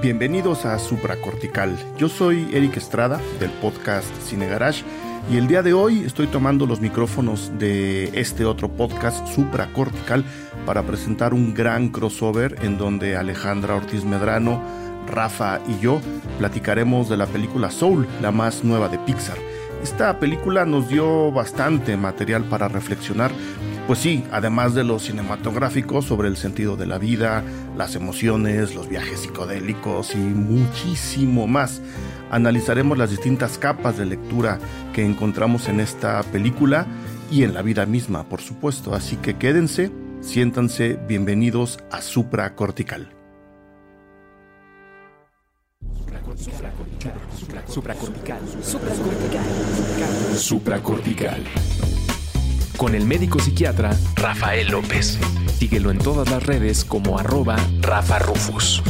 Bienvenidos a Supracortical. Yo soy Eric Estrada del podcast Cine Garage y el día de hoy estoy tomando los micrófonos de este otro podcast Supracortical para presentar un gran crossover en donde Alejandra Ortiz Medrano, Rafa y yo platicaremos de la película Soul, la más nueva de Pixar. Esta película nos dio bastante material para reflexionar pues sí, además de lo cinematográfico sobre el sentido de la vida, las emociones, los viajes psicodélicos y muchísimo más, analizaremos las distintas capas de lectura que encontramos en esta película y en la vida misma, por supuesto. Así que quédense, siéntanse bienvenidos a Supra Cortical. Supracortical. Supracortical. Supracortical con el médico psiquiatra Rafael López. Síguelo en todas las redes como arroba Rafa Rufus.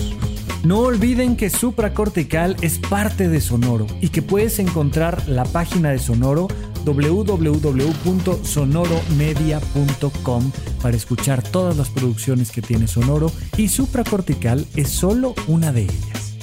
No olviden que Supracortical es parte de Sonoro y que puedes encontrar la página de Sonoro www.sonoromedia.com para escuchar todas las producciones que tiene Sonoro y Supracortical es solo una de ellas.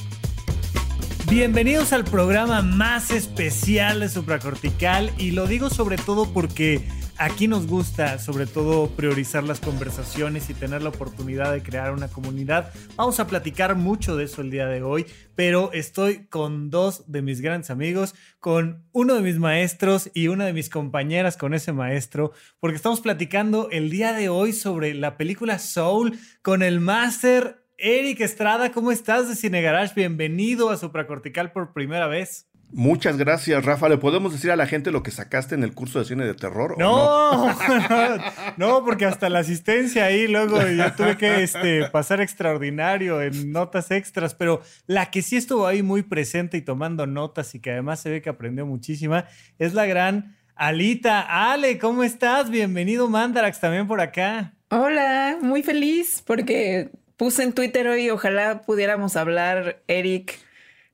Bienvenidos al programa más especial de Supracortical y lo digo sobre todo porque Aquí nos gusta sobre todo priorizar las conversaciones y tener la oportunidad de crear una comunidad. Vamos a platicar mucho de eso el día de hoy, pero estoy con dos de mis grandes amigos, con uno de mis maestros y una de mis compañeras con ese maestro, porque estamos platicando el día de hoy sobre la película Soul con el máster Eric Estrada. ¿Cómo estás de Cine Garage? Bienvenido a Supracortical por primera vez. Muchas gracias, Rafa. ¿Le podemos decir a la gente lo que sacaste en el curso de cine de terror? No, no? no, porque hasta la asistencia ahí luego yo tuve que este, pasar extraordinario en notas extras, pero la que sí estuvo ahí muy presente y tomando notas y que además se ve que aprendió muchísima es la gran Alita. Ale, ¿cómo estás? Bienvenido Mandarax también por acá. Hola, muy feliz porque puse en Twitter hoy, ojalá pudiéramos hablar, Eric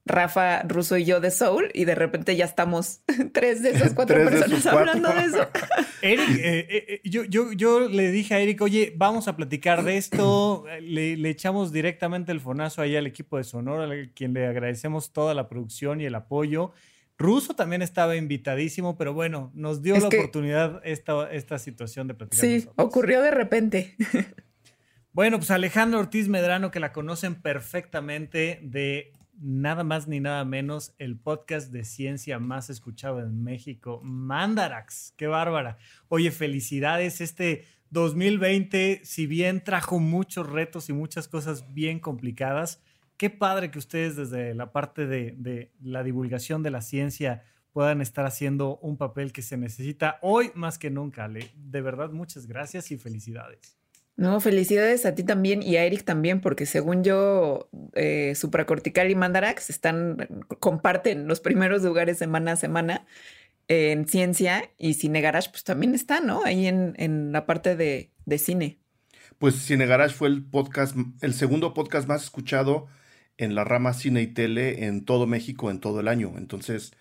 Rafa, Russo y yo de Soul y de repente ya estamos tres de esas cuatro personas hablando de eso. Eric, eh, eh, eh, yo, yo, yo, le dije a Eric, oye, vamos a platicar de esto. Le, le, echamos directamente el fonazo ahí al equipo de Sonora, a quien le agradecemos toda la producción y el apoyo. Russo también estaba invitadísimo, pero bueno, nos dio la oportunidad esta, esta situación de platicar. Sí, ocurrió de repente. Bueno, pues Alejandro Ortiz Medrano, que la conocen perfectamente de nada más ni nada menos el podcast de ciencia más escuchado en México, Mandarax. Qué bárbara. Oye, felicidades. Este 2020, si bien trajo muchos retos y muchas cosas bien complicadas, qué padre que ustedes desde la parte de, de la divulgación de la ciencia puedan estar haciendo un papel que se necesita hoy más que nunca. De verdad, muchas gracias y felicidades. No, felicidades a ti también y a Eric también, porque según yo, eh, Supracortical y Mandarax están, comparten los primeros lugares semana a semana en ciencia y Cine Garage, pues también está, ¿no? Ahí en, la parte de, de, cine. Pues Cine Garage fue el podcast, el segundo podcast más escuchado en la rama cine y tele en todo México en todo el año. Entonces,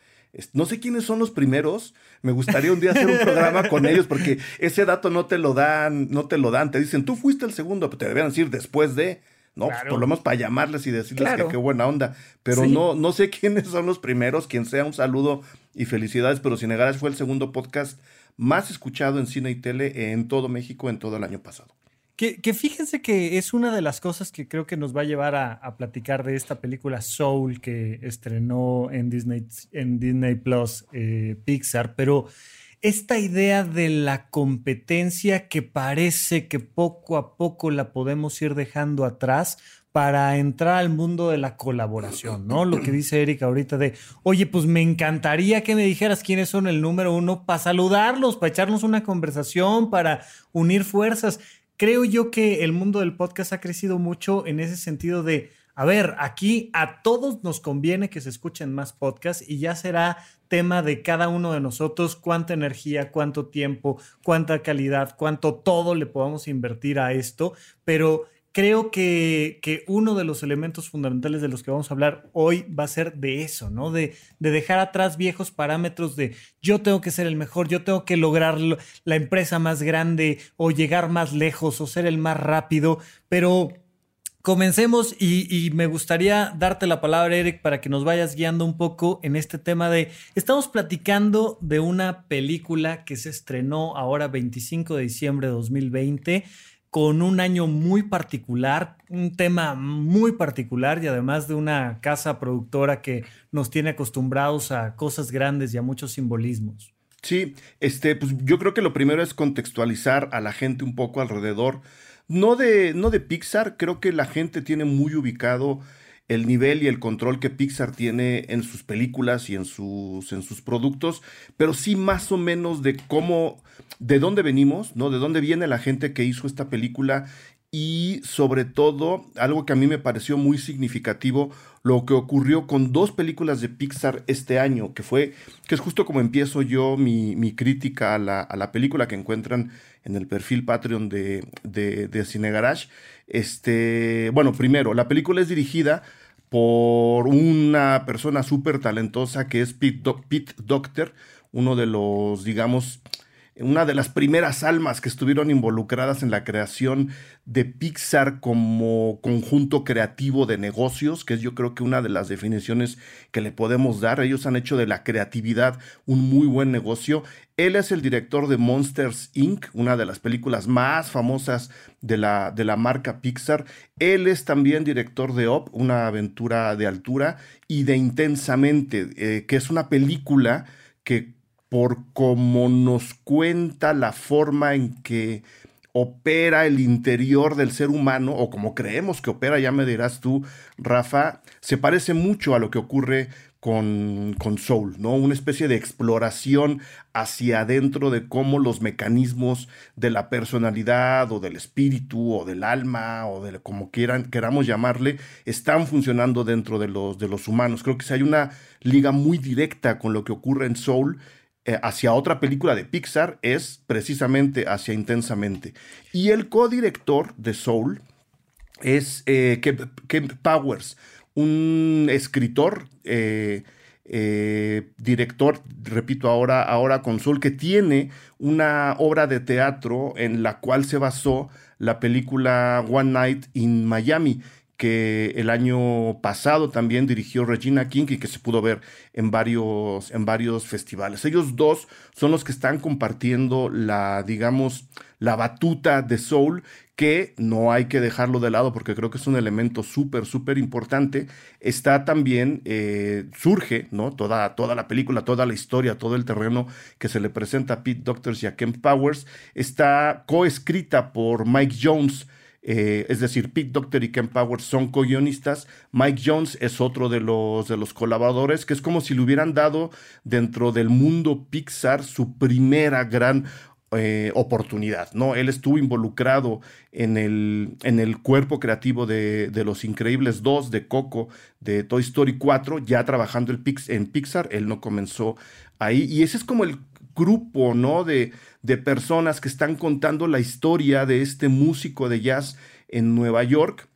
no sé quiénes son los primeros. Me gustaría un día hacer un programa con ellos porque ese dato no te lo dan, no te lo dan. Te dicen, tú fuiste el segundo, pero te debían decir después de. No, pues, por lo menos para llamarles y decirles que qué buena onda. Pero no, no sé quiénes son los primeros. Quien sea, un saludo y felicidades. Pero Cine fue el segundo podcast más escuchado en cine y tele en todo México en todo el año pasado. Que, fíjense que es una de las cosas que creo que nos va a llevar a, platicar de esta película Soul que estrenó en Disney, en Disney Plus eh, Pixar, pero esta idea de la competencia que parece que poco a poco la podemos ir dejando atrás para entrar al mundo de la colaboración, ¿no? Lo que dice Erika ahorita de, oye, pues me encantaría que me dijeras quiénes son el número uno para saludarlos, para echarnos una conversación, para unir fuerzas creo yo que el mundo del podcast ha crecido mucho en ese sentido de, a ver, aquí a todos nos conviene que se escuchen más podcasts y ya será tema de cada uno de nosotros cuánta energía, cuánto tiempo, cuánta calidad, cuánto todo le podamos invertir a esto, pero creo que, uno de los elementos fundamentales de los que vamos a hablar hoy va a ser de eso, ¿no? De, de, dejar atrás viejos parámetros de yo tengo que ser el mejor, yo tengo que lograr la empresa más grande o llegar más lejos o ser el más rápido, pero Comencemos y, me gustaría darte la palabra, Eric, para que nos vayas guiando un poco en este tema de, estamos platicando de una película que se estrenó ahora 25 de diciembre de 2020 con un año muy particular, un tema muy particular y además de una casa productora que nos tiene acostumbrados a cosas grandes y a muchos simbolismos. Sí, este, pues yo creo que lo primero es contextualizar a la gente un poco alrededor no de, no de Pixar, creo que la gente tiene muy ubicado el nivel y el control que Pixar tiene en sus películas y en sus, en sus productos, pero sí más o menos de cómo, de dónde venimos, ¿no? De dónde viene la gente que hizo esta película y sobre todo algo que a mí me pareció muy significativo lo que ocurrió con dos películas de Pixar este año que fue que es justo como empiezo yo mi, mi crítica a la, a la, película que encuentran en el perfil Patreon de, de, de Cine Garage este bueno primero la película es dirigida por una persona súper talentosa que es Pete, Pete Doctor uno de los digamos una de las primeras almas que estuvieron involucradas en la creación de Pixar como conjunto creativo de negocios, que es yo creo que una de las definiciones que le podemos dar. Ellos han hecho de la creatividad un muy buen negocio. Él es el director de Monsters Inc., una de las películas más famosas de la, de la marca Pixar. Él es también director de Op, una aventura de altura, y de Intensamente, eh, que es una película que por cómo nos cuenta la forma en que opera el interior del ser humano, o como creemos que opera, ya me dirás tú, Rafa, se parece mucho a lo que ocurre con, con, Soul, ¿no? Una especie de exploración hacia adentro de cómo los mecanismos de la personalidad o del espíritu o del alma o de como quieran, queramos llamarle, están funcionando dentro de los, de los humanos. Creo que si hay una liga muy directa con lo que ocurre en Soul eh, hacia otra película de Pixar es precisamente hacia Intensamente. Y el codirector de Soul es eh, Powers, un escritor, eh, director, repito ahora, ahora con Soul, que tiene una obra de teatro en la cual se basó la película One Night in Miami que el año pasado también dirigió Regina King y que se pudo ver en varios, en varios festivales. Ellos dos son los que están compartiendo la, digamos, la batuta de Soul, que no hay que dejarlo de lado porque creo que es un elemento súper, súper importante. Está también, eh, surge, ¿no? Toda, toda la película, toda la historia, todo el terreno que se le presenta a Pete Doctors y a Ken Powers, está coescrita por Mike Jones, eh, es decir, Pete Doctor y Ken Powers son co-guionistas. Mike Jones es otro de los, de los colaboradores, que es como si le hubieran dado dentro del mundo Pixar su primera gran eh, oportunidad, ¿no? Él estuvo involucrado en el, en el cuerpo creativo de, de, Los Increíbles 2, de Coco, de Toy Story 4, ya trabajando en Pixar, él no comenzó ahí, y ese es como el grupo, ¿no? De, de personas que están contando la historia de este músico de jazz en Nueva York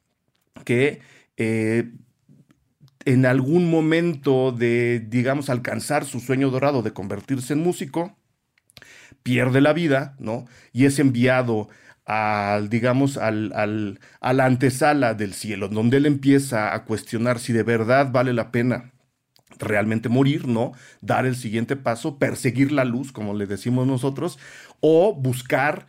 que eh, en algún momento de, digamos, alcanzar su sueño dorado de convertirse en músico, pierde la vida, ¿no? Y es enviado al, digamos, al, al, a la antesala del cielo, donde él empieza a cuestionar si de verdad vale la pena realmente morir, ¿no? Dar el siguiente paso, perseguir la luz, como le decimos nosotros, o buscar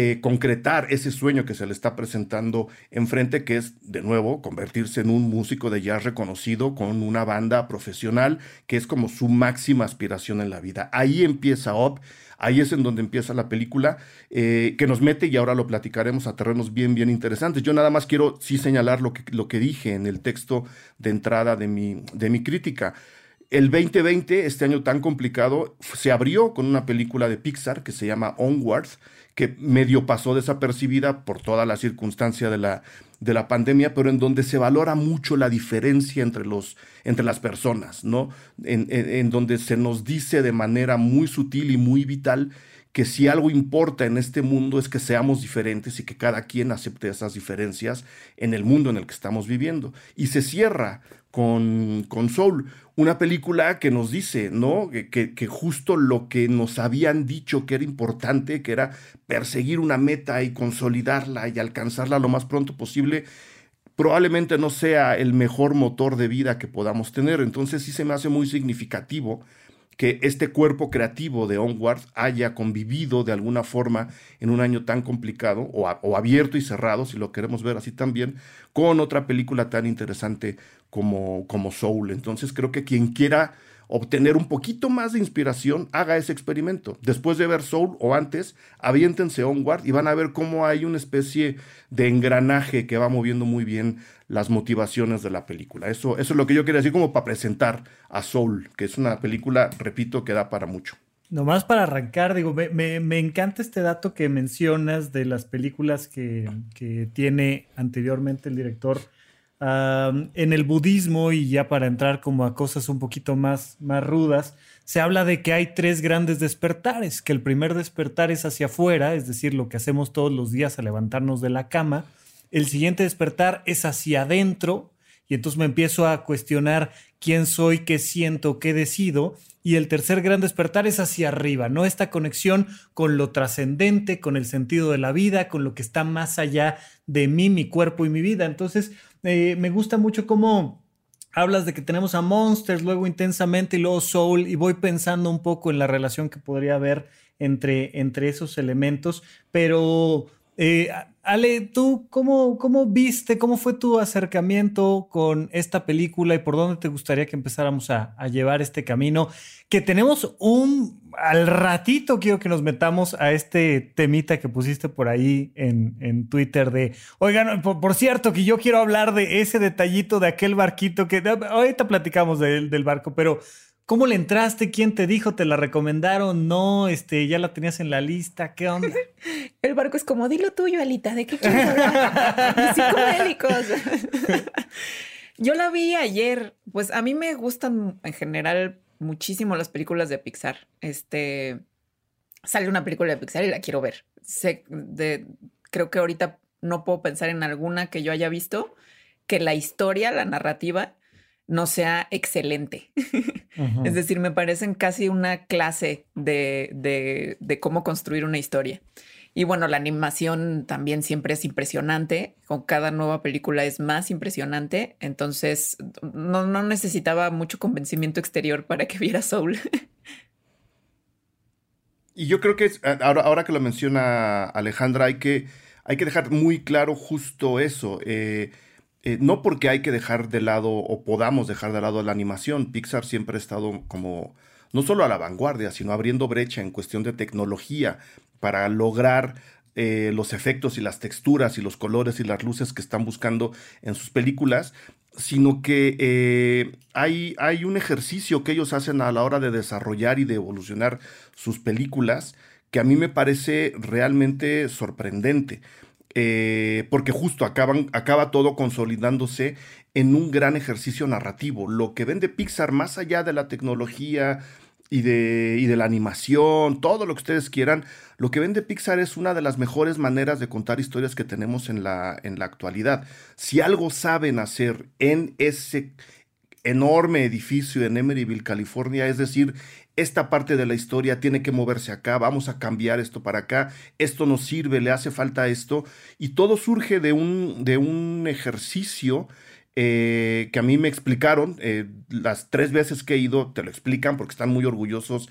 eh, concretar ese sueño que se le está presentando enfrente, que es, de nuevo, convertirse en un músico de jazz reconocido con una banda profesional, que es como su máxima aspiración en la vida. Ahí empieza Op, ahí es en donde empieza la película, eh, que nos mete, y ahora lo platicaremos a terrenos bien, bien interesantes. Yo nada más quiero sí señalar lo que, lo que dije en el texto de entrada de mi, de mi crítica el 2020, este año tan complicado, se abrió con una película de Pixar que se llama Onward, que medio pasó desapercibida por toda la circunstancia de la, de la pandemia, pero en donde se valora mucho la diferencia entre, los, entre las personas, ¿no? En, en, donde se nos dice de manera muy sutil y muy vital que si algo importa en este mundo es que seamos diferentes y que cada quien acepte esas diferencias en el mundo en el que estamos viviendo. Y se cierra con, con Soul, una película que nos dice, ¿no? Que, que, justo lo que nos habían dicho que era importante, que era perseguir una meta y consolidarla y alcanzarla lo más pronto posible, probablemente no sea el mejor motor de vida que podamos tener. Entonces sí se me hace muy significativo que este cuerpo creativo de Onward haya convivido de alguna forma en un año tan complicado, o, o, abierto y cerrado, si lo queremos ver así también, con otra película tan interesante como, como Soul. Entonces creo que quien quiera obtener un poquito más de inspiración, haga ese experimento. Después de ver Soul o antes, aviéntense Onward y van a ver cómo hay una especie de engranaje que va moviendo muy bien las motivaciones de la película. Eso, eso es lo que yo quería decir como para presentar a Soul, que es una película, repito, que da para mucho. Nomás para arrancar, digo, me, me, encanta este dato que mencionas de las películas que, que tiene anteriormente el director en el budismo, y ya para entrar como a cosas un poquito más, más rudas, se habla de que hay tres grandes despertares, que el primer despertar es hacia afuera, es decir, lo que hacemos todos los días al levantarnos de la cama, el siguiente despertar es hacia adentro, y entonces me empiezo a cuestionar quién soy, qué siento, qué decido, y el tercer gran despertar es hacia arriba, ¿no? Esta conexión con lo trascendente, con el sentido de la vida, con lo que está más allá de mí, mi cuerpo y mi vida. Entonces, eh, me gusta mucho cómo hablas de que tenemos a Monsters, luego intensamente y luego Soul, y voy pensando un poco en la relación que podría haber entre, entre esos elementos, pero eh, Ale, ¿tú cómo, cómo viste, cómo fue tu acercamiento con esta película y por dónde te gustaría que empezáramos a, llevar este camino? Que tenemos un, al ratito quiero que nos metamos a este temita que pusiste por ahí en, Twitter de, oigan, por, cierto, que yo quiero hablar de ese detallito de aquel barquito que ahorita platicamos del barco, pero ¿Cómo le entraste? ¿Quién te dijo? ¿Te la recomendaron? No, este, ya la tenías en la lista. ¿Qué onda? El barco es como, dilo tuyo, Alita, ¿de qué quieres hablar? Yo la vi ayer. Pues a mí me gustan en general muchísimo las películas de Pixar. Este sale una película de Pixar y la quiero ver. Sé de, creo que ahorita no puedo pensar en alguna que yo haya visto que la historia, la narrativa no sea excelente. Es decir, me parecen casi una clase de, de, cómo construir una historia. Y bueno, la animación también siempre es impresionante. Con cada nueva película es más impresionante. Entonces, no, no necesitaba mucho convencimiento exterior para que viera Soul. Y yo creo que ahora, ahora que lo menciona Alejandra, hay que, hay que dejar muy claro justo eso. Eh, eh, no porque hay que dejar de lado o podamos dejar de lado la animación, Pixar siempre ha estado como no solo a la vanguardia, sino abriendo brecha en cuestión de tecnología para lograr eh, los efectos y las texturas y los colores y las luces que están buscando en sus películas, sino que eh, hay, hay un ejercicio que ellos hacen a la hora de desarrollar y de evolucionar sus películas que a mí me parece realmente sorprendente. Eh, porque justo acaba todo consolidándose en un gran ejercicio narrativo. Lo que vende Pixar, más allá de la tecnología y de, y de la animación, todo lo que ustedes quieran, lo que vende Pixar es una de las mejores maneras de contar historias que tenemos en la, en la actualidad. Si algo saben hacer en ese enorme edificio en Emeryville, California, es decir, esta parte de la historia tiene que moverse acá, vamos a cambiar esto para acá, esto nos sirve, le hace falta esto, y todo surge de un, de un ejercicio eh, que a mí me explicaron, eh, las tres veces que he ido, te lo explican porque están muy orgullosos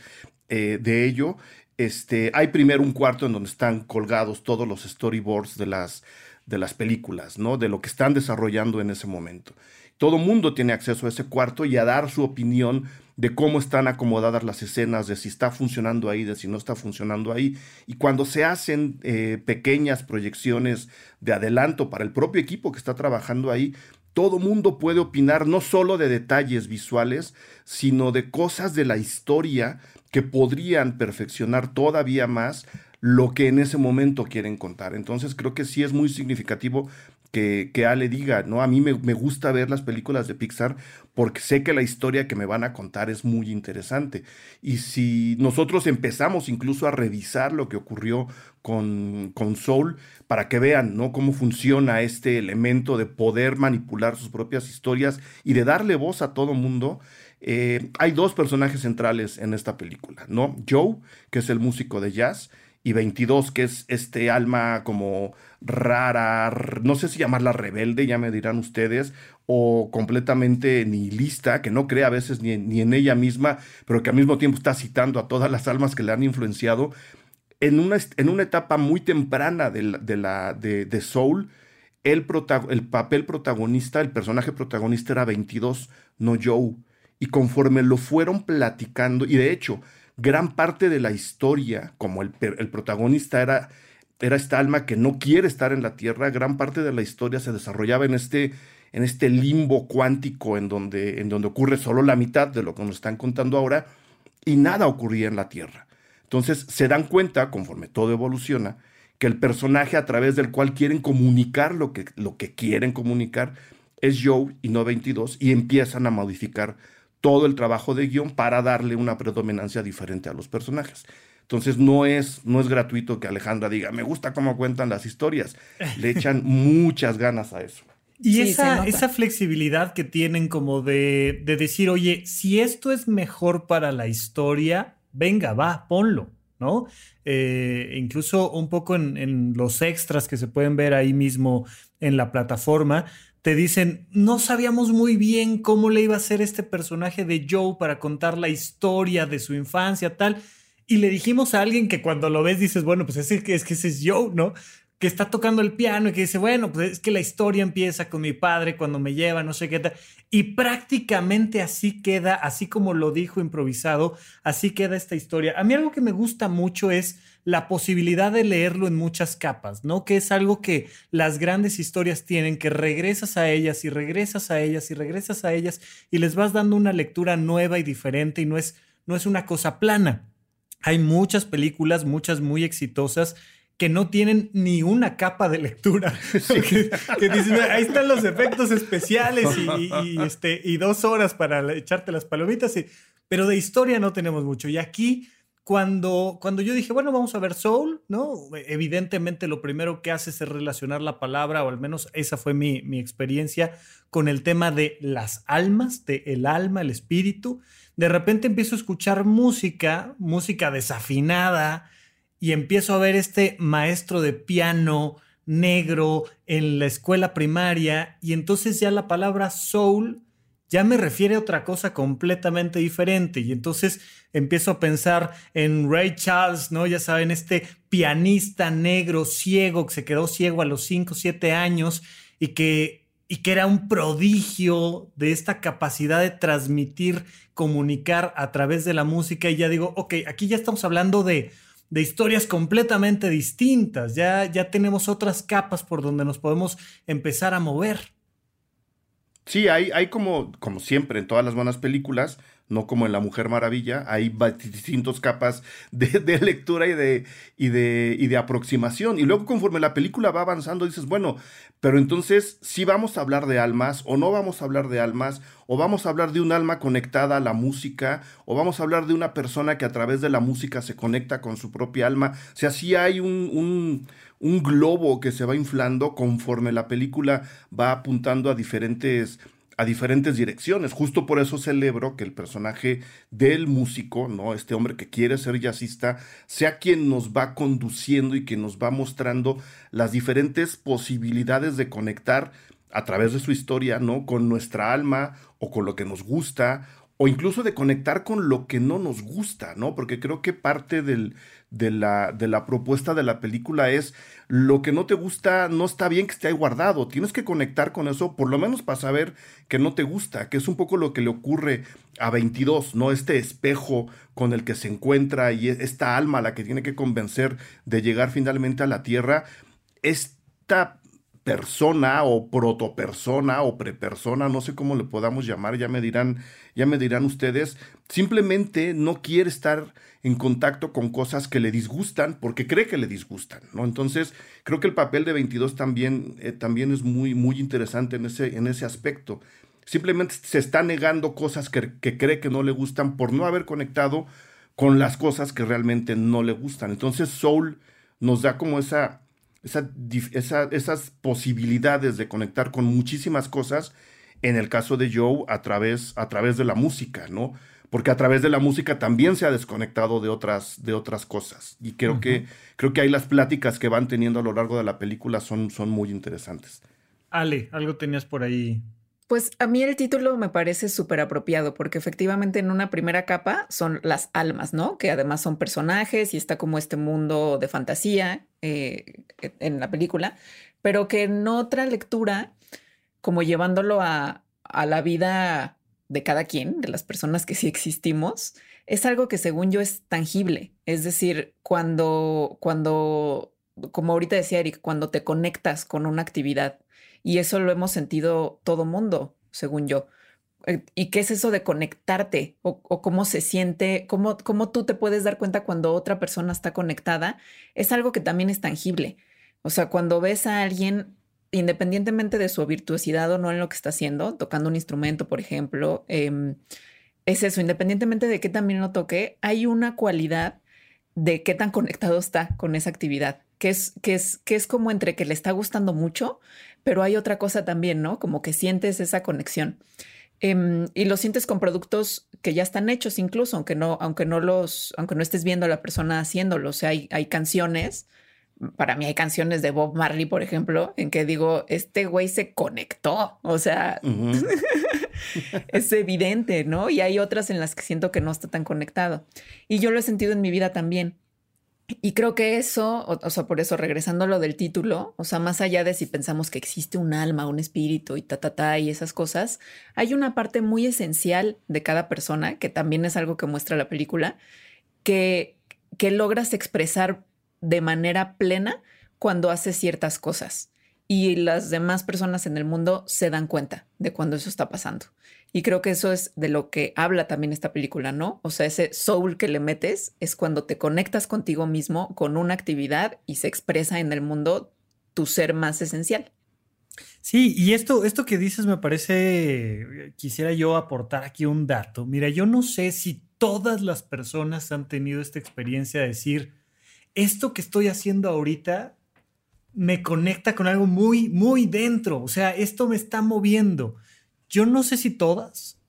eh, de ello. Este, hay primero un cuarto en donde están colgados todos los storyboards de las, de las películas, ¿no? De lo que están desarrollando en ese momento. Todo mundo tiene acceso a ese cuarto y a dar su opinión de cómo están acomodadas las escenas, de si está funcionando ahí, de si no está funcionando ahí. Y cuando se hacen eh, pequeñas proyecciones de adelanto para el propio equipo que está trabajando ahí, todo mundo puede opinar no solo de detalles visuales, sino de cosas de la historia que podrían perfeccionar todavía más lo que en ese momento quieren contar. Entonces creo que sí es muy significativo que, que Ale diga, ¿no? A mí me, gusta ver las películas de Pixar porque sé que la historia que me van a contar es muy interesante. Y si nosotros empezamos incluso a revisar lo que ocurrió con, con Soul, para que vean, ¿no? Cómo funciona este elemento de poder manipular sus propias historias y de darle voz a todo mundo. Eh, hay dos personajes centrales en esta película, ¿no? Joe, que es el músico de jazz, y 22, que es este alma como rara, no sé si llamarla rebelde, ya me dirán ustedes, o completamente nihilista, que no cree a veces ni, ni, en ella misma, pero que al mismo tiempo está citando a todas las almas que le han influenciado. En una, en una etapa muy temprana de, de, la, de, Soul, el, el papel protagonista, el personaje protagonista era 22, no Joe. Y conforme lo fueron platicando, y de hecho, gran parte de la historia, como el, el protagonista era, era esta alma que no quiere estar en la Tierra, gran parte de la historia se desarrollaba en este, en este limbo cuántico en donde, en donde ocurre solo la mitad de lo que nos están contando ahora y nada ocurría en la Tierra. Entonces se dan cuenta, conforme todo evoluciona, que el personaje a través del cual quieren comunicar lo que, lo que quieren comunicar es Joe y no 22 y empiezan a modificar todo el trabajo de guion para darle una predominancia diferente a los personajes. Entonces no es, no es gratuito que Alejandra diga, me gusta cómo cuentan las historias. Le echan muchas ganas a eso. Y esa, esa, flexibilidad que tienen como de, de, decir, oye, si esto es mejor para la historia, venga, va, ponlo, ¿no? Eh, incluso un poco en, en, los extras que se pueden ver ahí mismo en la plataforma, te dicen, no sabíamos muy bien cómo le iba a ser este personaje de Joe para contar la historia de su infancia, tal. Y le dijimos a alguien que cuando lo ves dices, bueno, pues es, es que ese es Joe, ¿no? Que está tocando el piano y que dice, bueno, pues es que la historia empieza con mi padre cuando me lleva, no sé qué tal. Y prácticamente así queda, así como lo dijo improvisado, así queda esta historia. A mí algo que me gusta mucho es la posibilidad de leerlo en muchas capas, ¿no? Que es algo que las grandes historias tienen, que regresas a ellas y regresas a ellas y regresas a ellas y les vas dando una lectura nueva y diferente y no es, no es una cosa plana. Hay muchas películas, muchas muy exitosas, que no tienen ni una capa de lectura. que, dicen, ahí están los efectos especiales y, este, y dos horas para echarte las palomitas, pero de historia no tenemos mucho. Y aquí cuando, cuando yo dije, bueno, vamos a ver Soul, ¿no? Evidentemente lo primero que hace es relacionar la palabra, o al menos esa fue mi, mi experiencia, con el tema de las almas, de el alma, el espíritu. De repente empiezo a escuchar música, música desafinada, y empiezo a ver este maestro de piano negro en la escuela primaria, y entonces ya la palabra soul ya me refiere a otra cosa completamente diferente. Y entonces empiezo a pensar en Ray Charles, ¿no? Ya saben, este pianista negro, ciego, que se quedó ciego a los 5, 7 años y que, y que era un prodigio de esta capacidad de transmitir, comunicar a través de la música. Y ya digo, ok, aquí ya estamos hablando de, de historias completamente distintas. Ya, ya tenemos otras capas por donde nos podemos empezar a mover. Sí, hay, hay como, como siempre en todas las buenas películas, no como en La Mujer Maravilla, hay distintas capas de, lectura y de, y, de, y de aproximación. Y luego conforme la película va avanzando, dices, bueno, pero entonces si vamos a hablar de almas o no vamos a hablar de almas, o vamos a hablar de un alma conectada a la música, o vamos a hablar de una persona que a través de la música se conecta con su propia alma. O sea, sí hay un un globo que se va inflando conforme la película va apuntando a diferentes a diferentes direcciones. Justo por eso celebro que el personaje del músico, ¿no? Este hombre que quiere ser jazzista, sea quien nos va conduciendo y que nos va mostrando las diferentes posibilidades de conectar a través de su historia, ¿no? Con nuestra alma o con lo que nos gusta o incluso de conectar con lo que no nos gusta, ¿no? Porque creo que parte del, de, la, de la propuesta de la película es lo que no te gusta, no está bien que esté ahí guardado, tienes que conectar con eso, por lo menos para saber que no te gusta, que es un poco lo que le ocurre a 22, ¿no? Este espejo con el que se encuentra y esta alma la que tiene que convencer de llegar finalmente a la Tierra, esta persona o protopersona o prepersona, no sé cómo le podamos llamar, ya me dirán, ya me dirán ustedes, simplemente no quiere estar en contacto con cosas que le disgustan porque cree que le disgustan, ¿no? Entonces, creo que el papel de 22 también, eh, también es muy, muy interesante en ese, en ese aspecto. Simplemente se está negando cosas que, que cree que no le gustan por no haber conectado con las cosas que realmente no le gustan. Entonces, Soul nos da como esa esa, esas posibilidades de conectar con muchísimas cosas, en el caso de Joe, a través, a través de la música, ¿no? porque a través de la música también se ha desconectado de otras, de otras cosas. Y creo, que, creo que ahí las pláticas que van teniendo a lo largo de la película son, son muy interesantes. Ale, algo tenías por ahí. Pues a mí el título me parece súper apropiado porque efectivamente en una primera capa son las almas, ¿no? Que además son personajes y está como este mundo de fantasía eh, en la película, pero que en otra lectura, como llevándolo a, a la vida de cada quien, de las personas que sí existimos, es algo que según yo es tangible. Es decir, cuando, cuando, como ahorita decía Eric, cuando te conectas con una actividad, y eso lo hemos sentido todo mundo, según yo. Eh, ¿Y qué es eso de conectarte? O, cómo se siente, cómo, cómo tú te puedes dar cuenta cuando otra persona está conectada, es algo que también es tangible. O sea, cuando ves a alguien independientemente de su virtuosidad o no en lo que está haciendo, tocando un instrumento, por ejemplo, em, es eso, independientemente de qué también lo toque, hay una cualidad de qué tan conectado está con esa actividad, que es, que es, que es como entre que le está gustando mucho, pero hay otra cosa también, ¿no? Como que sientes esa conexión. Em, y lo sientes con productos que ya están hechos incluso, aunque no, aunque no los, aunque no estés viendo a la persona haciéndolo. O sea, hay, hay canciones para mí hay canciones de Bob Marley, por ejemplo, en que digo, este güey se conectó, o sea, es evidente, ¿no? Y hay otras en las que siento que no está tan conectado. Y yo lo he sentido en mi vida también. Y creo que eso, o, sea, por eso regresando a lo del título, o sea, más allá de si pensamos que existe un alma, un espíritu y ta, ta, ta y esas cosas, hay una parte muy esencial de cada persona, que también es algo que muestra la película, que, que logras expresar de manera plena cuando hace ciertas cosas y las demás personas en el mundo se dan cuenta de cuando eso está pasando. Y creo que eso es de lo que habla también esta película, ¿no? O sea, ese soul que le metes es cuando te conectas contigo mismo con una actividad y se expresa en el mundo tu ser más esencial. Sí, y esto, esto que dices me parece, quisiera yo aportar aquí un dato. Mira, yo no sé si todas las personas han tenido esta experiencia de decir, esto que estoy haciendo ahorita me conecta con algo muy, muy dentro. O sea, esto me está moviendo. Yo no sé si todas,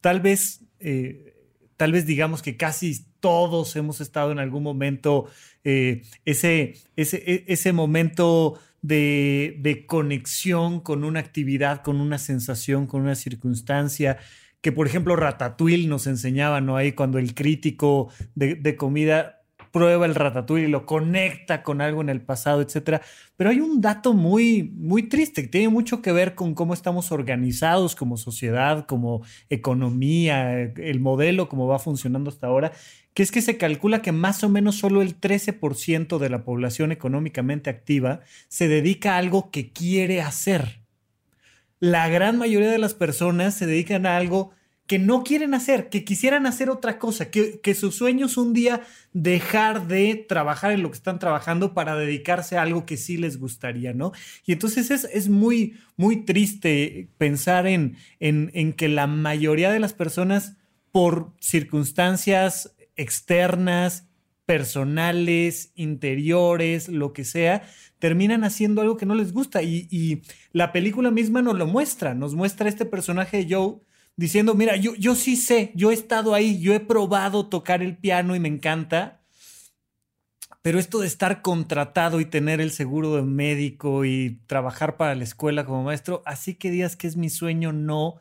tal vez, eh, tal vez digamos que casi todos hemos estado en algún momento, eh, ese, ese, e, ese, momento de, de, conexión con una actividad, con una sensación, con una circunstancia. Que por ejemplo Ratatouille nos enseñaba, ¿no? Ahí cuando el crítico de, de comida prueba el ratatouille y lo conecta con algo en el pasado, etcétera. Pero hay un dato muy, muy triste que tiene mucho que ver con cómo estamos organizados como sociedad, como economía, el modelo, cómo va funcionando hasta ahora, que es que se calcula que más o menos solo el 13% de la población económicamente activa se dedica a algo que quiere hacer. La gran mayoría de las personas se dedican a algo que no quieren hacer, que quisieran hacer otra cosa, que, que su sueño es un día dejar de trabajar en lo que están trabajando para dedicarse a algo que sí les gustaría, ¿no? Y entonces es, es muy, muy triste pensar en, en, en que la mayoría de las personas, por circunstancias externas, personales, interiores, lo que sea, terminan haciendo algo que no les gusta. Y, y, la película misma nos lo muestra, nos muestra este personaje de Joe diciendo, mira, yo, yo sí sé, yo he estado ahí, yo he probado tocar el piano y me encanta, pero esto de estar contratado y tener el seguro de médico y trabajar para la escuela como maestro, así que digas que es mi sueño, no,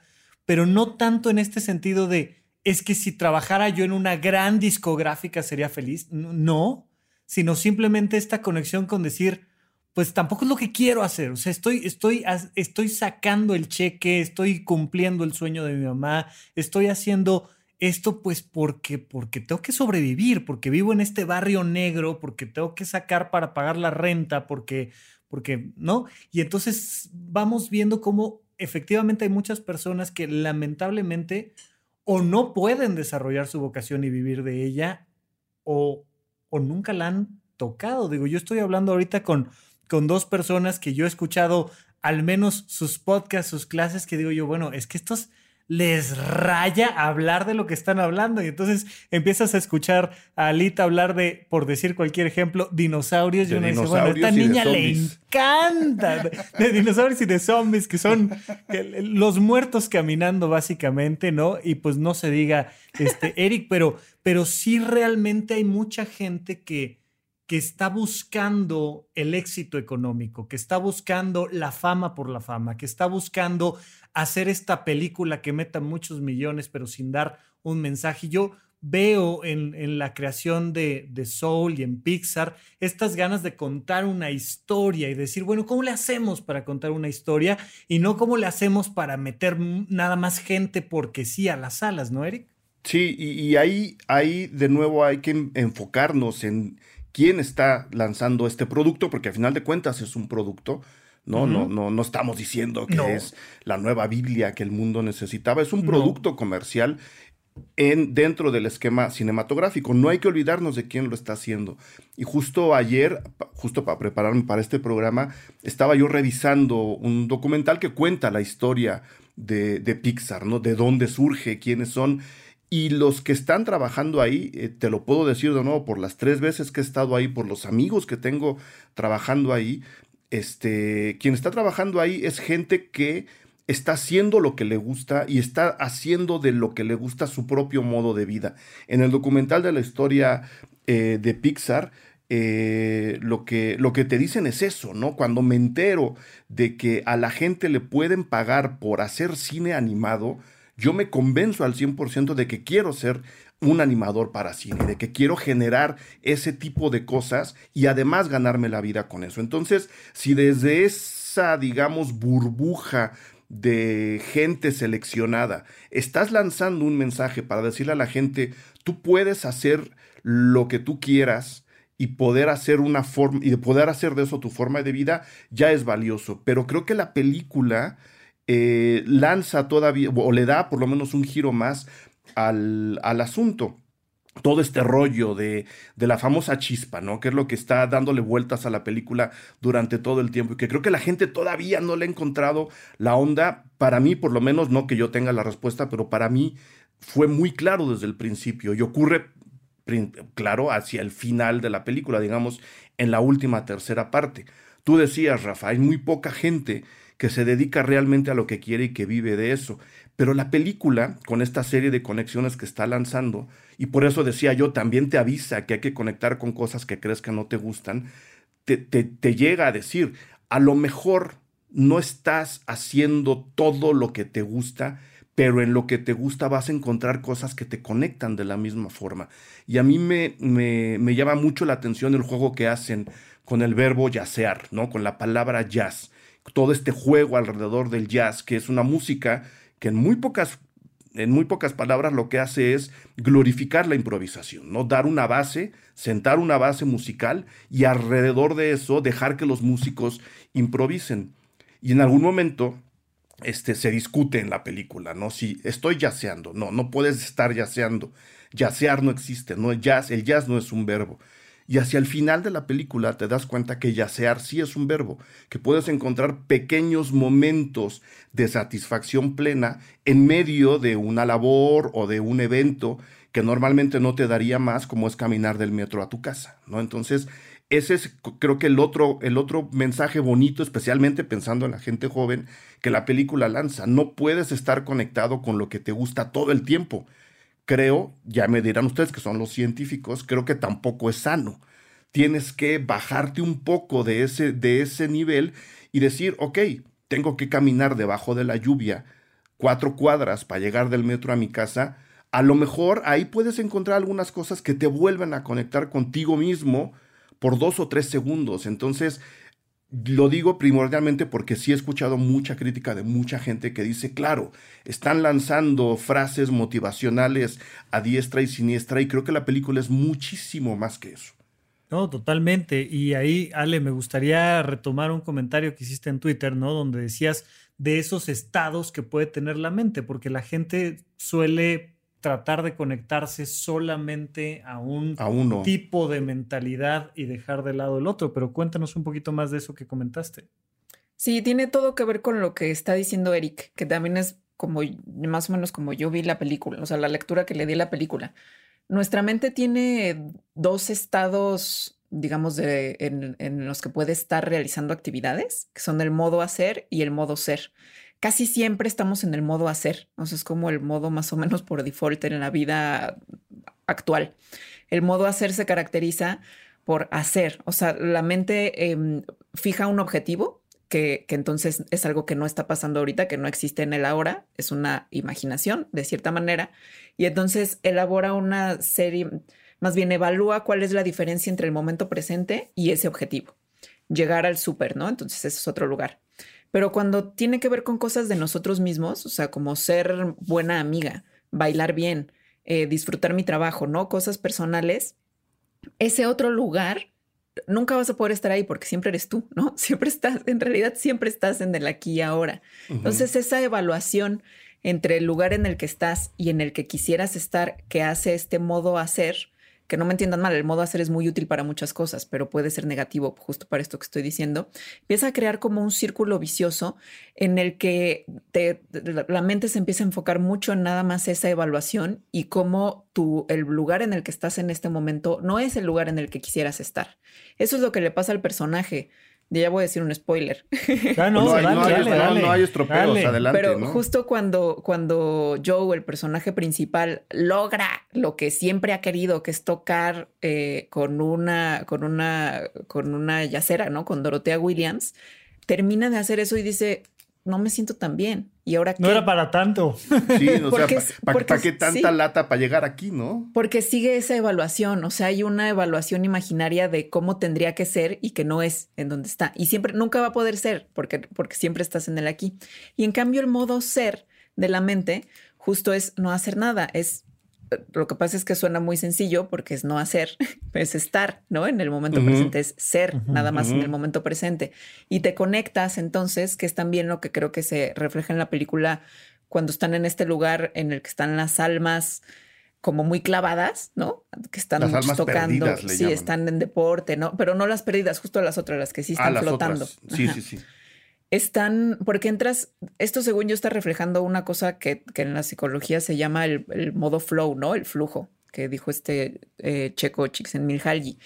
pero no tanto en este sentido de, es que si trabajara yo en una gran discográfica sería feliz, no, sino simplemente esta conexión con decir, pues tampoco es lo que quiero hacer. O sea, estoy, estoy, estoy sacando el cheque, estoy cumpliendo el sueño de mi mamá, estoy haciendo esto pues porque, porque tengo que sobrevivir, porque vivo en este barrio negro, porque tengo que sacar para pagar la renta, porque, porque, ¿no? Y entonces vamos viendo cómo efectivamente hay muchas personas que lamentablemente o no pueden desarrollar su vocación y vivir de ella, o, o nunca la han tocado. Digo, yo estoy hablando ahorita con con dos personas que yo he escuchado al menos sus podcasts, sus clases, que digo yo, bueno, es que estos les raya hablar de lo que están hablando. Y entonces empiezas a escuchar a Alita hablar de, por decir cualquier ejemplo, dinosaurios. y uno dice, bueno, a esta niña le encanta de, dinosaurios y de zombies, que son los muertos caminando básicamente, ¿no? Y pues no se diga, este, Eric, pero, pero sí realmente hay mucha gente que que está buscando el éxito económico, que está buscando la fama por la fama, que está buscando hacer esta película que meta muchos millones, pero sin dar un mensaje. Yo veo en, la creación de, de, Soul y en Pixar estas ganas de contar una historia y decir, bueno, ¿cómo le hacemos para contar una historia? Y no cómo le hacemos para meter nada más gente porque sí a las salas, ¿no, Eric? Sí, y, y ahí, ahí de nuevo hay que enfocarnos en quién está lanzando este producto, porque al final de cuentas es un producto. No, no, no, no estamos diciendo que es la nueva Biblia que el mundo necesitaba. Es un producto comercial en, dentro del esquema cinematográfico. No hay que olvidarnos de quién lo está haciendo. Y justo ayer, justo para prepararme para este programa, estaba yo revisando un documental que cuenta la historia de, de Pixar, ¿no? De dónde surge, quiénes son. Y los que están trabajando ahí, eh, te lo puedo decir de nuevo, por las tres veces que he estado ahí, por los amigos que tengo trabajando ahí, este, quien está trabajando ahí es gente que está haciendo lo que le gusta y está haciendo de lo que le gusta su propio modo de vida. En el documental de la historia eh, de Pixar, eh, lo, que, lo que te dicen es eso, ¿no? Cuando me entero de que a la gente le pueden pagar por hacer cine animado, yo me convenzo al 100% de que quiero ser un animador para cine, de que quiero generar ese tipo de cosas y además ganarme la vida con eso. Entonces, si desde esa, digamos, burbuja de gente seleccionada, estás lanzando un mensaje para decirle a la gente, tú puedes hacer lo que tú quieras y poder hacer una forma y poder hacer de eso tu forma de vida, ya es valioso. Pero creo que la película eh, lanza todavía, o le da por lo menos un giro más al, asunto todo este rollo de, de, la famosa chispa, ¿no? Que es lo que está dándole vueltas a la película durante todo el tiempo y que creo que la gente todavía no le ha encontrado la onda. Para mí, por lo menos, no que yo tenga la respuesta, pero para mí fue muy claro desde el principio y ocurre, claro, hacia el final de la película, digamos, en la última tercera parte. Tú decías, Rafa, hay muy poca gente que se dedica realmente a lo que quiere y que vive de eso. Pero la película, con esta serie de conexiones que está lanzando, y por eso decía yo, también te avisa que hay que conectar con cosas que crees que no te gustan, te, te llega a decir, a lo mejor no estás haciendo todo lo que te gusta, pero en lo que te gusta vas a encontrar cosas que te conectan de la misma forma. Y a mí me, me, me llama mucho la atención el juego que hacen con el verbo yacear, ¿no? Con la palabra jazz todo este juego alrededor del jazz, que es una música que en muy pocas en muy pocas palabras lo que hace es glorificar la improvisación, ¿no? Dar una base, sentar una base musical y alrededor de eso dejar que los músicos improvisen. Y en algún momento este, se discute en la película, ¿no? Si estoy yaceando, no, no puedes estar yaceando. Yacear no existe, no jazz, el jazz no es un verbo. Y hacia el final de la película te das cuenta que yacear sí es un verbo, que puedes encontrar pequeños momentos de satisfacción plena en medio de una labor o de un evento que normalmente no te daría más como es caminar del metro a tu casa, ¿no? Entonces, ese es creo que el otro, el otro mensaje bonito, especialmente pensando en la gente joven, que la película lanza. No puedes estar conectado con lo que te gusta todo el tiempo creo, ya me dirán ustedes que son los científicos, creo que tampoco es sano. Tienes que bajarte un poco de ese, de ese nivel y decir, ok, tengo que caminar debajo de la lluvia cuatro cuadras para llegar del metro a mi casa. A lo mejor ahí puedes encontrar algunas cosas que te vuelven a conectar contigo mismo por dos o tres segundos. Entonces, lo digo primordialmente porque sí he escuchado mucha crítica de mucha gente que dice, claro, están lanzando frases motivacionales a diestra y siniestra y creo que la película es muchísimo más que eso. No, totalmente. Y ahí, Ale, me gustaría retomar un comentario que hiciste en Twitter, ¿no? Donde decías de esos estados que puede tener la mente, porque la gente suele tratar de conectarse solamente a un tipo de mentalidad y dejar de lado el otro. Pero cuéntanos un poquito más de eso que comentaste. Sí, tiene todo que ver con lo que está diciendo Eric, que también es como más o menos como yo vi la película, o sea, la lectura que le di a la película. Nuestra mente tiene dos estados, digamos, de, en, en los que puede estar realizando actividades, que son el modo hacer y el modo ser casi siempre estamos en el modo hacer. O sea, es como el modo más o menos por default en la vida actual. El modo hacer se caracteriza por hacer. O sea, la mente em, fija un objetivo que, entonces es algo que no está pasando ahorita, que no existe en el ahora, es una imaginación de cierta manera. Y entonces elabora una serie, más bien evalúa cuál es la diferencia entre el momento presente y ese objetivo. Llegar al súper, ¿no? Entonces ese es otro lugar. Pero cuando tiene que ver con cosas de nosotros mismos, o sea, como ser buena amiga, bailar bien, eh, disfrutar mi trabajo, ¿no? Cosas personales, ese otro lugar nunca vas a poder estar ahí porque siempre eres tú, ¿no? Siempre estás, en realidad siempre estás en el aquí y ahora. Entonces, esa evaluación entre el lugar en el que estás y en el que quisieras estar que hace este modo hacer, que no me entiendan mal, el modo hacer es muy útil para muchas cosas, pero puede ser negativo justo para esto que estoy diciendo, empieza a crear como un círculo vicioso en el que te, la mente se empieza a enfocar mucho en nada más esa evaluación y cómo tu, el lugar en el que estás en este momento no es el lugar en el que quisieras estar. Eso es lo que le pasa al personaje ya voy a decir un spoiler. Ah, no, no, hay, estropeos, adelante. Pero justo cuando, cuando Joe, el personaje principal, logra lo que siempre ha querido, que es tocar eh, con una, con una, con una yacera, ¿no? Con Dorotea Williams, termina de hacer eso y dice, no me siento tan bien. ¿Y ahora No era para tanto. Sí, o sea, ¿para qué tanta lata para llegar aquí, no? Porque sigue esa evaluación, o sea, hay una evaluación imaginaria de cómo tendría que ser y que no es en donde está. Y siempre, nunca va a poder ser, porque, porque siempre estás en el aquí. Y en cambio el modo ser de la mente justo es no hacer nada, es lo que pasa es que suena muy sencillo porque es no hacer, es estar, ¿no? En el momento presente, es ser, nada más en el momento presente. Y te conectas entonces, que es también lo que creo que se refleja en la película cuando están en este lugar en el que están las almas como muy clavadas, ¿no? Que están tocando, sí, están en deporte, ¿no? Pero no las perdidas, justo las otras, las que sí ah, están flotando. Sí, sí, sí están, porque entras, esto según yo está reflejando una cosa que, en la psicología se llama el, modo flow, ¿no? El flujo, que dijo este eh, checo Csikszentmihalyi,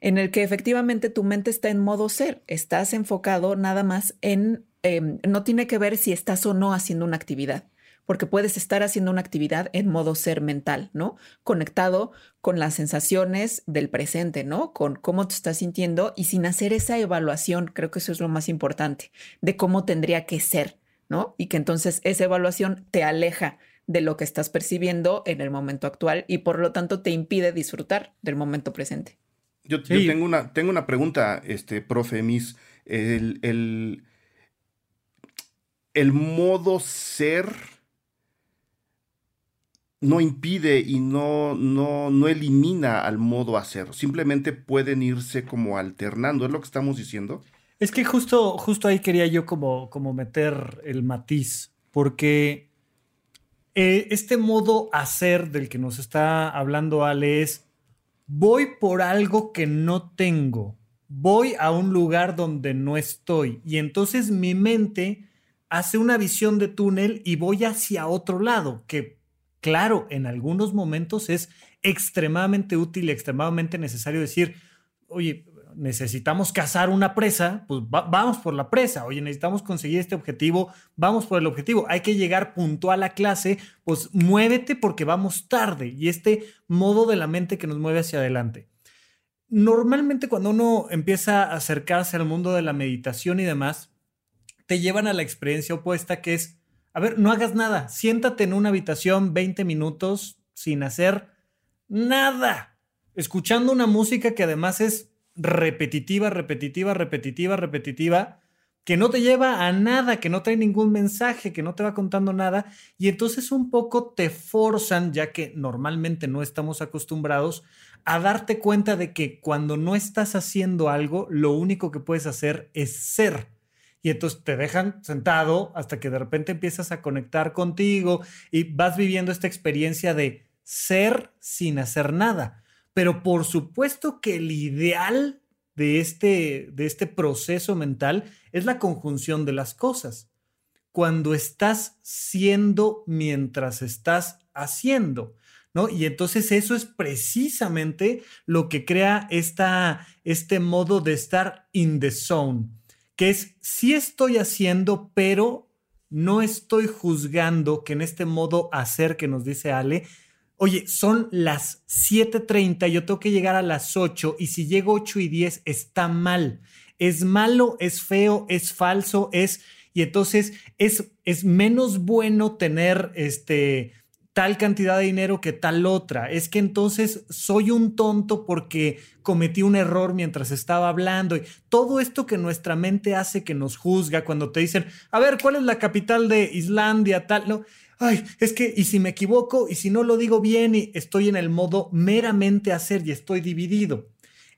en el que efectivamente tu mente está en modo ser, estás enfocado nada más en, em, no tiene que ver si estás o no haciendo una actividad porque puedes estar haciendo una actividad en modo ser mental, ¿no? Conectado con las sensaciones del presente, ¿no? Con cómo te estás sintiendo y sin hacer esa evaluación, creo que eso es lo más importante, de cómo tendría que ser, ¿no? Y que entonces esa evaluación te aleja de lo que estás percibiendo en el momento actual y por lo tanto te impide disfrutar del momento presente. Yo, tengo, una, tengo una pregunta, este, profe Miss. El, el, el modo ser no impide y no, no, no elimina al modo hacer. Simplemente pueden irse como alternando. ¿Es lo que estamos diciendo? Es que justo, justo ahí quería yo como, como meter el matiz, porque eh, este modo hacer del que nos está hablando Ale es, voy por algo que no tengo, voy a un lugar donde no estoy y entonces mi mente hace una visión de túnel y voy hacia otro lado, que claro, en algunos momentos es extremadamente útil y extremadamente necesario decir, oye, necesitamos cazar una presa, pues vamos por la presa. Oye, necesitamos conseguir este objetivo, vamos por el objetivo. Hay que llegar puntual a clase, pues muévete porque vamos tarde. Y este modo de la mente que nos mueve hacia adelante. Normalmente cuando uno empieza a acercarse al mundo de la meditación y demás, te llevan a la experiencia opuesta que es a ver, no hagas nada. Siéntate en una habitación 20 minutos sin hacer nada. Escuchando una música que además es repetitiva, repetitiva, repetitiva, repetitiva, que no te lleva a nada, que no trae ningún mensaje, que no te va contando nada. Y entonces un poco te forzan, ya que normalmente no estamos acostumbrados, a darte cuenta de que cuando no estás haciendo algo, lo único que puedes hacer es ser y entonces te dejan sentado hasta que de repente empiezas a conectar contigo y vas viviendo esta experiencia de ser sin hacer nada. Pero por supuesto que el ideal de este, de este proceso mental es la conjunción de las cosas. cuando estás siendo mientras estás haciendo. ¿No? Y entonces eso es precisamente lo que crea esta, este modo de estar in the zone, que es sí estoy haciendo, pero no estoy juzgando que en este modo hacer que nos dice Ale, oye, son las 7.30, yo tengo que llegar a las 8 y si llego 8 y 10 está mal. Es malo, es feo, es falso, es... Y entonces es, es menos bueno tener este tal cantidad de dinero que tal otra. Es que entonces soy un tonto porque cometí un error mientras estaba hablando. Y todo esto que nuestra mente hace que nos juzga cuando te dicen, a ver, ¿cuál es la capital de Islandia? Tal, no. Ay, es que, y si me equivoco, y si no lo digo bien, y estoy en el modo meramente hacer y estoy dividido.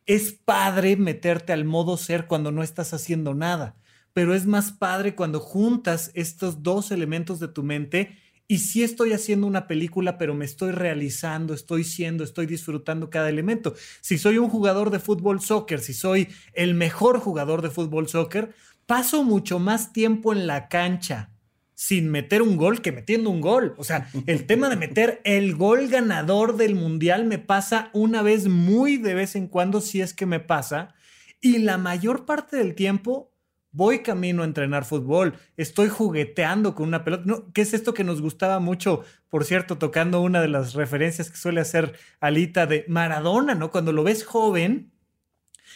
Es padre meterte al modo ser cuando no estás haciendo nada, pero es más padre cuando juntas estos dos elementos de tu mente y sí estoy haciendo una película, pero me estoy realizando, estoy siendo, estoy disfrutando cada elemento. Si soy un jugador de fútbol soccer, si soy el mejor jugador de fútbol soccer, paso mucho más tiempo en la cancha sin meter un gol que metiendo un gol. O sea, el tema de meter el gol ganador del mundial me pasa una vez muy de vez en cuando, si es que me pasa. Y la mayor parte del tiempo voy camino a entrenar fútbol, estoy jugueteando con una pelota. No, ¿Qué es esto que nos gustaba mucho? Por cierto, tocando una de las referencias que suele hacer Alita de Maradona, ¿no? Cuando lo ves joven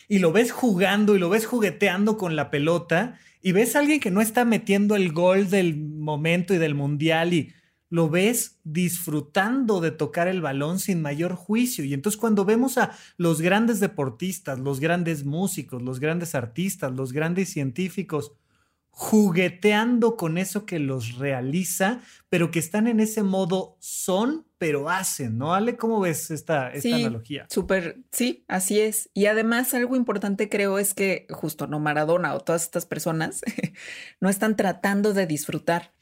y lo ves jugando y lo ves jugueteando con la pelota y ves a alguien que no está metiendo el gol del momento y del mundial y lo ves disfrutando de tocar el balón sin mayor juicio. Y entonces cuando vemos a los grandes deportistas, los grandes músicos, los grandes artistas, los grandes científicos, jugueteando con eso que los realiza, pero que están en ese modo son, pero hacen, ¿no? Ale, ¿cómo ves esta, esta sí, analogía? Súper, sí, así es. Y además algo importante creo es que justo no Maradona o todas estas personas no están tratando de disfrutar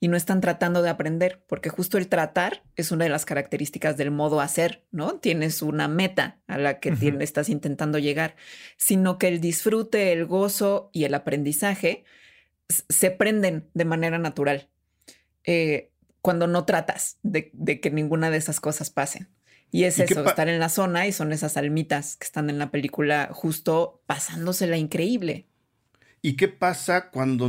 y no están tratando de aprender, porque justo el tratar es una de las características del modo hacer, ¿no? Tienes una meta a la que estás intentando llegar, sino que el disfrute, el gozo y el aprendizaje se prenden de manera natural eh, cuando no tratas de, que ninguna de esas cosas pasen. Y es eso, estar en la zona y son esas almitas que están en la película justo pasándosela increíble. ¿Y qué pasa cuando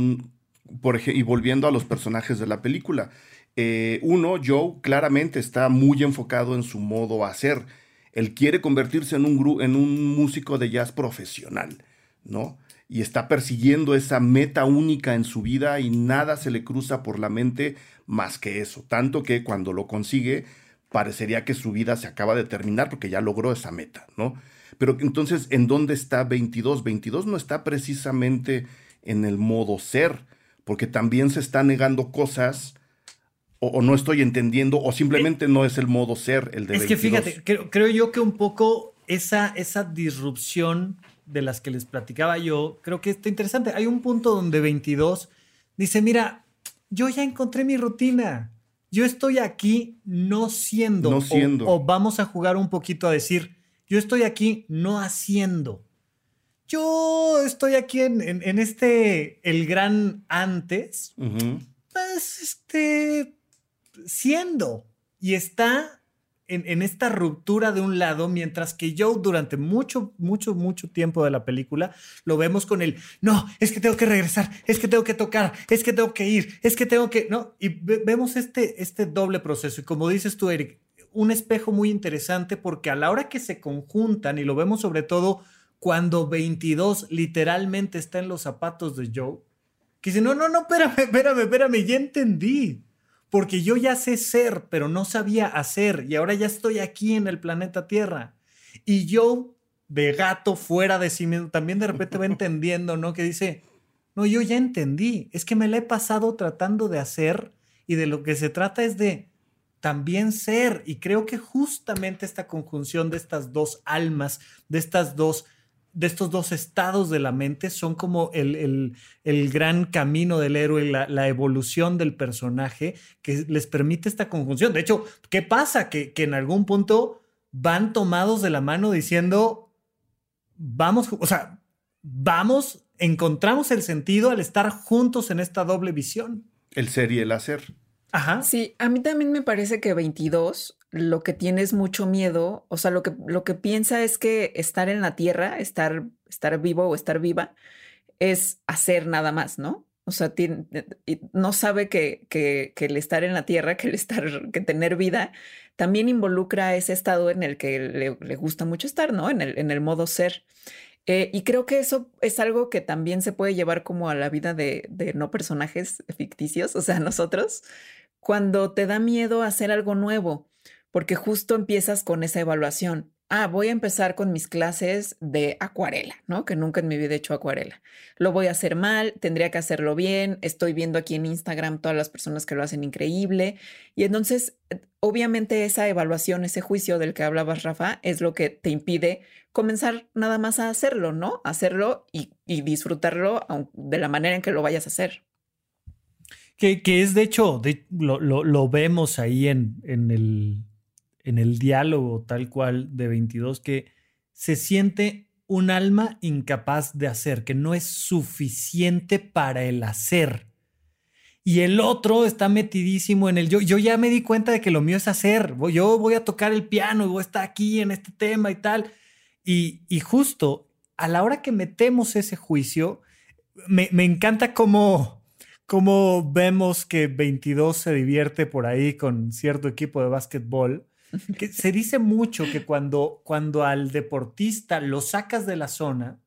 por y volviendo a los personajes de la película, eh, uno, Joe, claramente está muy enfocado en su modo hacer. Él quiere convertirse en un, en un músico de jazz profesional, ¿no? Y está persiguiendo esa meta única en su vida y nada se le cruza por la mente más que eso. Tanto que cuando lo consigue, parecería que su vida se acaba de terminar porque ya logró esa meta, ¿no? Pero entonces, ¿en dónde está 22? 22 no está precisamente en el modo ser porque también se está negando cosas o, no estoy entendiendo o simplemente no es el modo ser el de Es que fíjate, creo, yo que un poco esa, esa disrupción de las que les platicaba yo, creo que está interesante. Hay un punto donde 22 dice, mira, yo ya encontré mi rutina. Yo estoy aquí no siendo. No siendo. o vamos a jugar un poquito a decir, yo estoy aquí no haciendo yo estoy aquí en, este, el gran antes, pues, este, siendo. Y está en, esta ruptura de un lado, mientras que yo durante mucho, mucho, mucho tiempo de la película lo vemos con el, no, es que tengo que regresar, es que tengo que tocar, es que tengo que ir, es que tengo que, ¿no? Y vemos este, este doble proceso. Y como dices tú, Eric, un espejo muy interesante porque a la hora que se conjuntan, y lo vemos sobre todo cuando 22 literalmente está en los zapatos de Joe, que dice, no, no, no, espérame, espérame, espérame, ya entendí. Porque yo ya sé ser, pero no sabía hacer, y ahora ya estoy aquí en el planeta Tierra. Y Joe, de gato fuera de sí mismo, también de repente va entendiendo, ¿no? Que dice, no, yo ya entendí, es que me la he pasado tratando de hacer y de lo que se trata es de también ser. Y creo que justamente esta conjunción de estas dos almas, de estas dos de estos dos estados de la mente son como el, gran camino del héroe, la, evolución del personaje que les permite esta conjunción. De hecho, ¿qué pasa? Que, que, en algún punto van tomados de la mano diciendo, vamos, o sea, vamos, encontramos el sentido al estar juntos en esta doble visión. El ser y el hacer. Sí, a mí también me parece que 22 lo que tiene es mucho miedo, o sea, lo que, lo que piensa es que estar en la tierra, estar, estar vivo o estar viva, es hacer nada más, ¿no? O sea, no sabe que, que, el estar en la tierra, que el estar, que tener vida, también involucra ese estado en el que le, gusta mucho estar, ¿no? En el, en el modo ser. Eh, y creo que eso es algo que también se puede llevar como a la vida de, de no personajes ficticios, o sea, nosotros, cuando te da miedo hacer algo nuevo, porque justo empiezas con esa evaluación ah, voy a empezar con mis clases de acuarela, ¿no? Que nunca en mi vida he hecho acuarela. Lo voy a hacer mal, tendría que hacerlo bien, estoy viendo aquí en Instagram todas las personas que lo hacen increíble. Y entonces, eh, obviamente esa evaluación, ese juicio del que hablabas, Rafa, es lo que te impide comenzar nada más a hacerlo, ¿no? Hacerlo y, disfrutarlo de la manera en que lo vayas a hacer. Que, es de hecho, lo, vemos ahí en, en el en el diálogo tal cual de 22 que se siente un alma incapaz de hacer, que no es suficiente para el hacer. Y el otro está metidísimo en el yo. Yo ya me di cuenta de que lo mío es hacer. Yo voy a tocar el piano y voy a estar aquí en este tema y tal. Y, justo a la hora que metemos ese juicio, me, encanta cómo, cómo vemos que 22 se divierte por ahí con cierto equipo de básquetbol que se dice mucho que cuando, cuando al deportista lo sacas de la zona,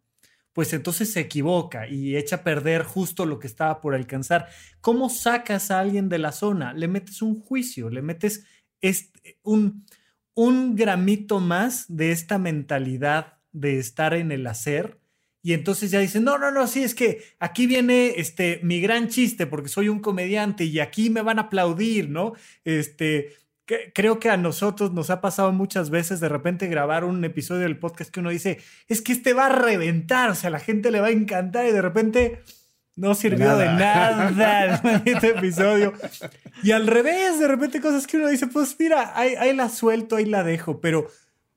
pues entonces se equivoca y echa a perder justo lo que estaba por alcanzar. ¿Cómo sacas a alguien de la zona? Le metes un juicio, le metes este, un, un gramito más de esta mentalidad de estar en el hacer. Y entonces ya dicen, no, no, no, sí, es que aquí viene este, mi gran chiste porque soy un comediante y aquí me van a aplaudir, ¿no? Este, creo que a nosotros nos ha pasado muchas veces de repente grabar un episodio del podcast que uno dice, es que este va a reventar, o sea, a la gente le va a encantar y de repente no sirvió de nada este episodio. Y al revés, de repente cosas que uno dice, pues mira, ahí, ahí la suelto, ahí la dejo, pero,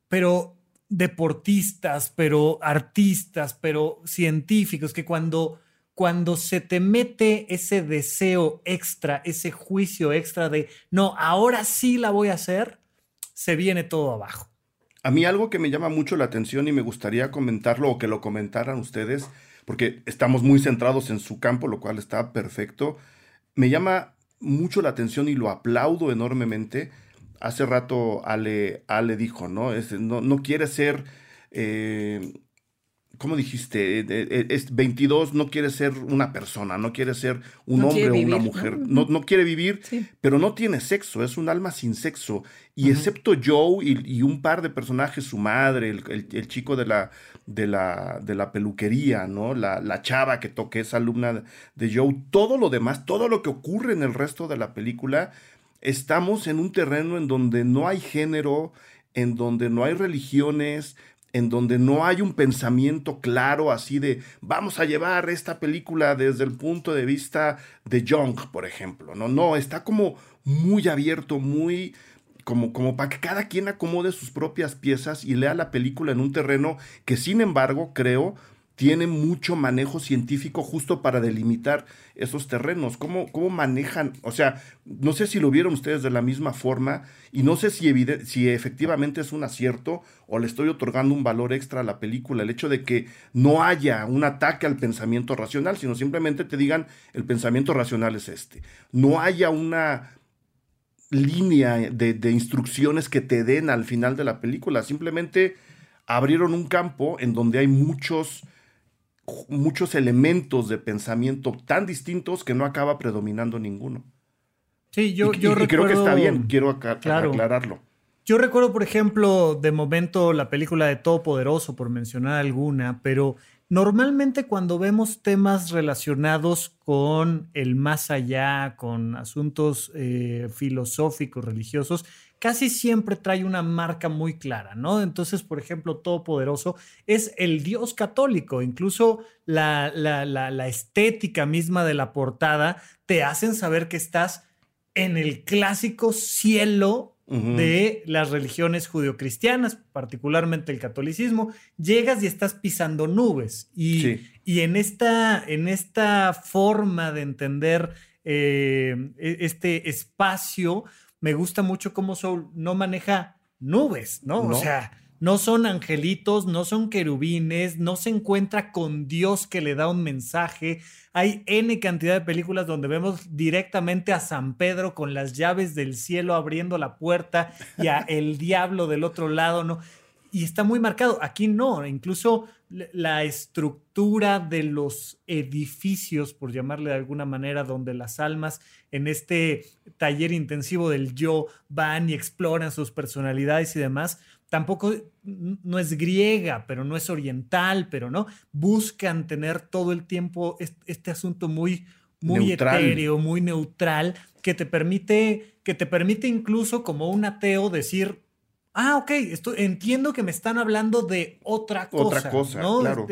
pero deportistas, pero artistas, pero científicos, que cuando cuando se te mete ese deseo extra, ese juicio extra de, no, ahora sí la voy a hacer, se viene todo abajo. A mí algo que me llama mucho la atención y me gustaría comentarlo o que lo comentaran ustedes, porque estamos muy centrados en su campo, lo cual está perfecto, me llama mucho la atención y lo aplaudo enormemente. Hace rato Ale, Ale dijo, ¿no? Es, no, no quiere ser... Eh, ¿cómo dijiste? Eh, eh, es 22 no quiere ser una persona, no quiere ser un hombre o una mujer, ¿no? no, quiere vivir, pero no tiene sexo, es un alma sin sexo. Y excepto Joe y, un par de personajes, su madre, el, chico de la, de, la, de la peluquería, ¿no? La, la, chava que toque es alumna de Joe, todo lo demás, todo lo que ocurre en el resto de la película, estamos en un terreno en donde no hay género, en donde no hay religiones, en donde no hay un pensamiento claro así de vamos a llevar esta película desde el punto de vista de Young, por ejemplo. No, no, está como muy abierto, muy como, como para que cada quien acomode sus propias piezas y lea la película en un terreno que sin embargo creo tiene mucho manejo científico justo para delimitar esos terrenos. ¿Cómo, ¿Cómo, manejan? O sea, no sé si lo vieron ustedes de la misma forma y no sé si, si efectivamente es un acierto o le estoy otorgando un valor extra a la película. El hecho de que no haya un ataque al pensamiento racional, sino simplemente te digan el pensamiento racional es este. No haya una línea de, de instrucciones que te den al final de la película. Simplemente abrieron un campo en donde hay muchos muchos elementos de pensamiento tan distintos que no acaba predominando ninguno. Sí, yo, yo recuerdo... creo que está bien, quiero aclararlo. Yo recuerdo, por ejemplo, de momento la película de Todopoderoso, por mencionar alguna, pero normalmente cuando vemos temas relacionados con el más allá, con asuntos eh, filosóficos, religiosos, casi siempre trae una marca muy clara, ¿no? Entonces, por ejemplo, Todopoderoso es el Dios católico, incluso la, la, estética misma de la portada te hacen saber que estás en el clásico cielo de las religiones judio-cristianas, particularmente el catolicismo, llegas y estás pisando nubes. Y, y en, esta, en esta forma de entender eh, e, este espacio. Me gusta mucho cómo Soul no maneja nubes, ¿no? O sea, no son angelitos, no son querubines, no se encuentra con Dios que le da un mensaje. Hay N cantidad de películas donde vemos directamente a San Pedro con las llaves del cielo abriendo la puerta y a el diablo del otro lado, ¿no? Y está muy marcado. Aquí no, incluso la estructura de los edificios, por llamarle de alguna manera, donde las almas en este taller intensivo del yo van y exploran sus personalidades y demás, tampoco no es griega, pero no es oriental, pero no. Buscan tener todo el tiempo este, asunto muy, muy etéreo, muy neutral, que te permite, que te permite incluso como un ateo decir, ah, ok, entiendo que me están hablando de otra cosa. Otra cosa, claro.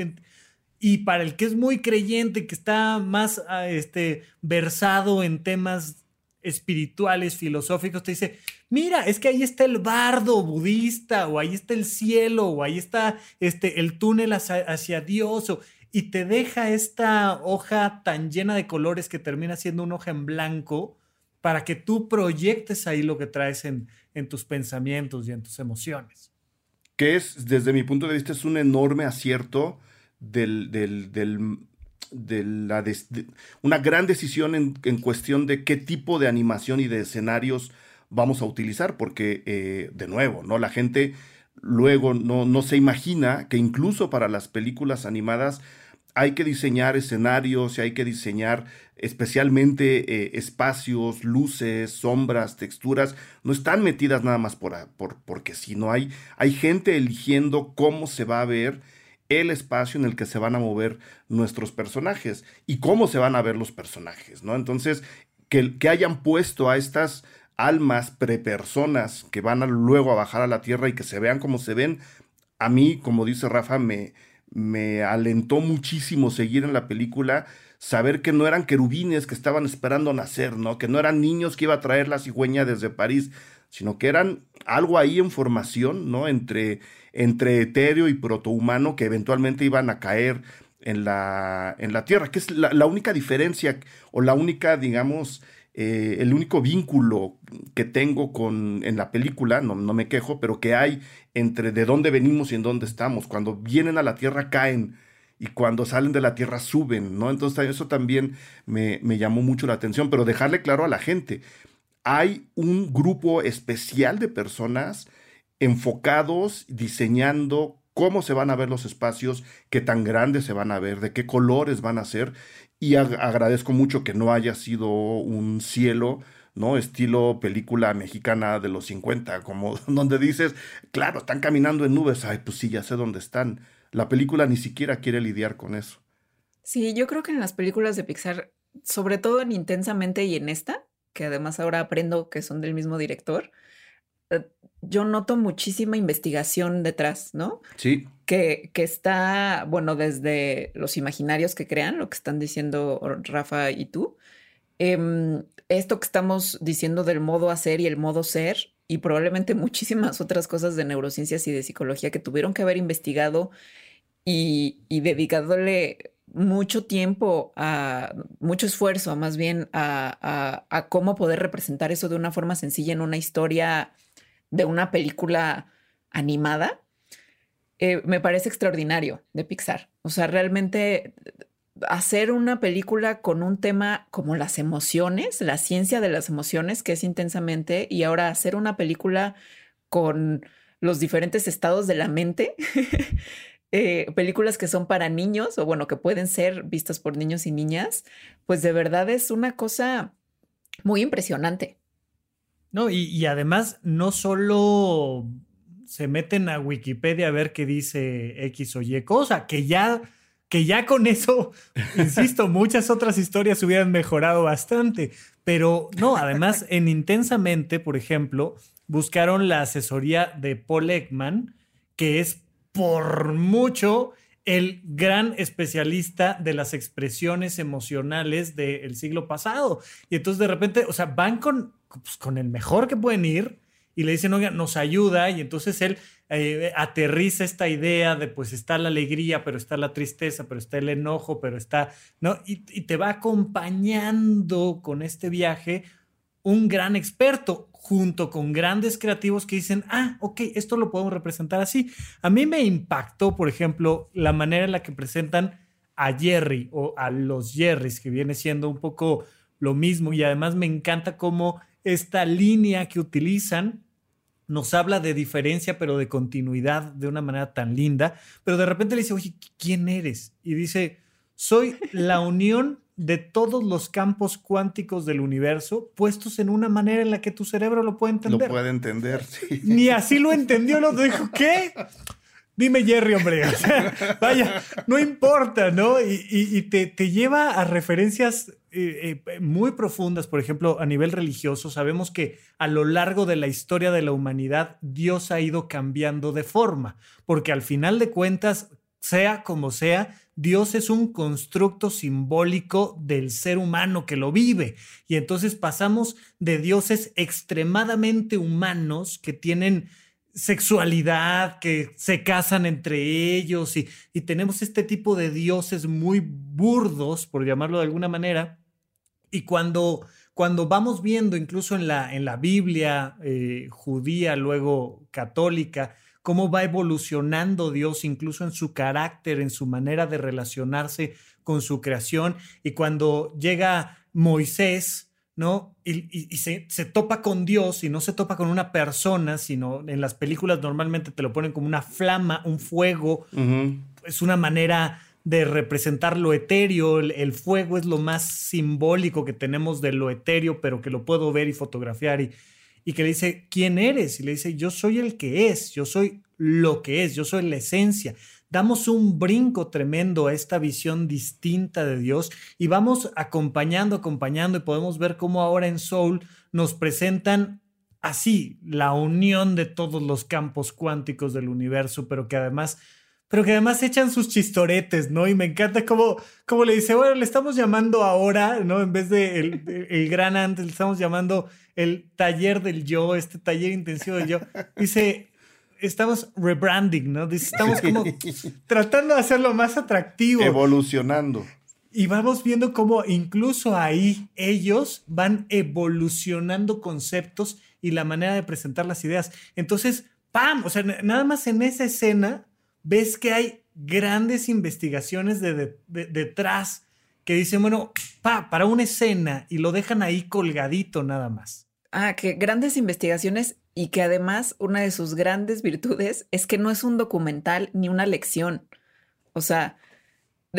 Y para el que es muy creyente, que está más ah, este, versado en temas espirituales, filosóficos, te dice, mira, es que ahí está el bardo budista, o ahí está el cielo, o ahí está este, el túnel hacia, Dios, y te deja esta hoja tan llena de colores que termina siendo una hoja en blanco para que tú proyectes ahí lo que traes en, en tus pensamientos y en tus emociones. Que es, desde mi punto de vista, es un enorme acierto del, del, de la una gran decisión en, en, cuestión de qué tipo de animación y de escenarios vamos a utilizar, porque, eh, de nuevo, ¿no? La gente luego no, no se imagina que incluso para las películas animadas hay que diseñar escenarios y hay que diseñar especialmente eh, espacios, luces, sombras, texturas, no están metidas nada más por, por, porque si no hay, hay gente eligiendo cómo se va a ver el espacio en el que se van a mover nuestros personajes y cómo se van a ver los personajes, ¿no? Entonces, que, que hayan puesto a estas almas prepersonas que van luego a bajar a la tierra y que se vean como se ven, a mí, como dice Rafa, me, me alentó muchísimo seguir en la película, saber que no eran querubines que estaban esperando nacer, ¿no? Que no eran niños que iba a traer la cigüeña desde París, sino que eran algo ahí en formación, ¿no? Entre, entre etéreo y protohumano que eventualmente iban a caer en la, en la Tierra, que es la, la única diferencia o la única, digamos, eh, el único vínculo que tengo con, en la película, no, no, me quejo, pero que hay entre de dónde venimos y en dónde estamos. Cuando vienen a la Tierra caen y cuando salen de la Tierra suben, ¿no? Entonces eso también me, me llamó mucho la atención, pero dejarle claro a la gente, hay un grupo especial de personas enfocados, diseñando cómo se van a ver los espacios, qué tan grandes se van a ver, de qué colores van a ser y agradezco mucho que no haya sido un cielo, ¿no? Estilo película mexicana de los 50, como donde dices, claro, están caminando en nubes, ay, pues sí, ya sé dónde están. La película ni siquiera quiere lidiar con eso. Sí, yo creo que en las películas de Pixar, sobre todo en Intensamente y en esta, que además ahora aprendo que son del mismo director, eh, yo noto muchísima investigación detrás, ¿no? Sí. Que, que, está, bueno, desde los imaginarios que crean, lo que están diciendo Rafa y tú, em, esto que estamos diciendo del modo hacer y el modo ser, y probablemente muchísimas otras cosas de neurociencias y de psicología que tuvieron que haber investigado y, y dedicándole mucho tiempo, a, mucho esfuerzo más bien a, a, cómo poder representar eso de una forma sencilla en una historia de una película animada, eh, me parece extraordinario de Pixar. O sea, realmente hacer una película con un tema como las emociones, la ciencia de las emociones, que es intensamente, y ahora hacer una película con los diferentes estados de la mente, eh, películas que son para niños o bueno, que pueden ser vistas por niños y niñas, pues de verdad es una cosa muy impresionante. No, y, además no solo se meten a Wikipedia a ver qué dice X o Y cosa, que ya, que ya con eso, insisto, muchas otras historias hubieran mejorado bastante. Pero no, además en Intensamente, por ejemplo, buscaron la asesoría de Paul Ekman, que es por mucho el gran especialista de las expresiones emocionales del siglo pasado. Y entonces de repente, o sea, van con pues, con el mejor que pueden ir y le dicen, oiga, nos ayuda, y entonces él eh, aterriza esta idea de pues está la alegría, pero está la tristeza, pero está el enojo, pero está, ¿no? Y, y te va acompañando con este viaje un gran experto junto con grandes creativos que dicen, ah, ok, esto lo podemos representar así. A mí me impactó, por ejemplo, la manera en la que presentan a Jerry o a los Jerrys, que viene siendo un poco lo mismo y además me encanta cómo esta línea que utilizan nos habla de diferencia, pero de continuidad de una manera tan linda, pero de repente le dice, oye, ¿quién eres? Y dice, soy la unión de todos los campos cuánticos del universo puestos en una manera en la que tu cerebro lo puede entender. Lo puede entender, sí. Ni así lo entendió, lo dijo, ¿qué? Dime Jerry, hombre. O sea, vaya, no importa, ¿no? Y, te, te, lleva a referencias eh, eh, muy profundas, por ejemplo, a nivel religioso. Sabemos que a lo largo de la historia de la humanidad, Dios ha ido cambiando de forma, porque al final de cuentas, sea como sea, Dios es un constructo simbólico del ser humano que lo vive. Y entonces pasamos de dioses extremadamente humanos que tienen sexualidad, que se casan entre ellos y, tenemos este tipo de dioses muy burdos, por llamarlo de alguna manera. Y cuando, cuando vamos viendo incluso en la, en la Biblia eh, judía, luego católica, cómo va evolucionando Dios incluso en su carácter, en su manera de relacionarse con su creación. Y cuando llega Moisés, ¿no? Y, se, topa con Dios y no se topa con una persona, sino en las películas normalmente te lo ponen como una flama, un fuego. Es una manera de representar lo etéreo. El, fuego es lo más simbólico que tenemos de lo etéreo, pero que lo puedo ver y fotografiar. Y, y que le dice, ¿quién eres? Y le dice, yo soy el que es, yo soy lo que es, yo soy la esencia damos un brinco tremendo a esta visión distinta de Dios y vamos acompañando, acompañando y podemos ver cómo ahora en Soul nos presentan así la unión de todos los campos cuánticos del universo, pero que además pero que además echan sus chistoretes, ¿no? Y me encanta cómo, cómo le dice, bueno, le estamos llamando ahora, ¿no? En vez de el, el, gran antes, le estamos llamando el taller del yo, este taller intensivo del yo. Dice, estamos rebranding, ¿no? Estamos como tratando de hacerlo más atractivo. Evolucionando. Y vamos viendo cómo incluso ahí ellos van evolucionando conceptos y la manera de presentar las ideas. Entonces, ¡pam! O sea, nada más en esa escena ves que hay grandes investigaciones de, detrás que dicen, bueno, pa, para una escena y lo dejan ahí colgadito nada más. Ah, que grandes investigaciones y que además una de sus grandes virtudes es que no es un documental ni una lección. O sea,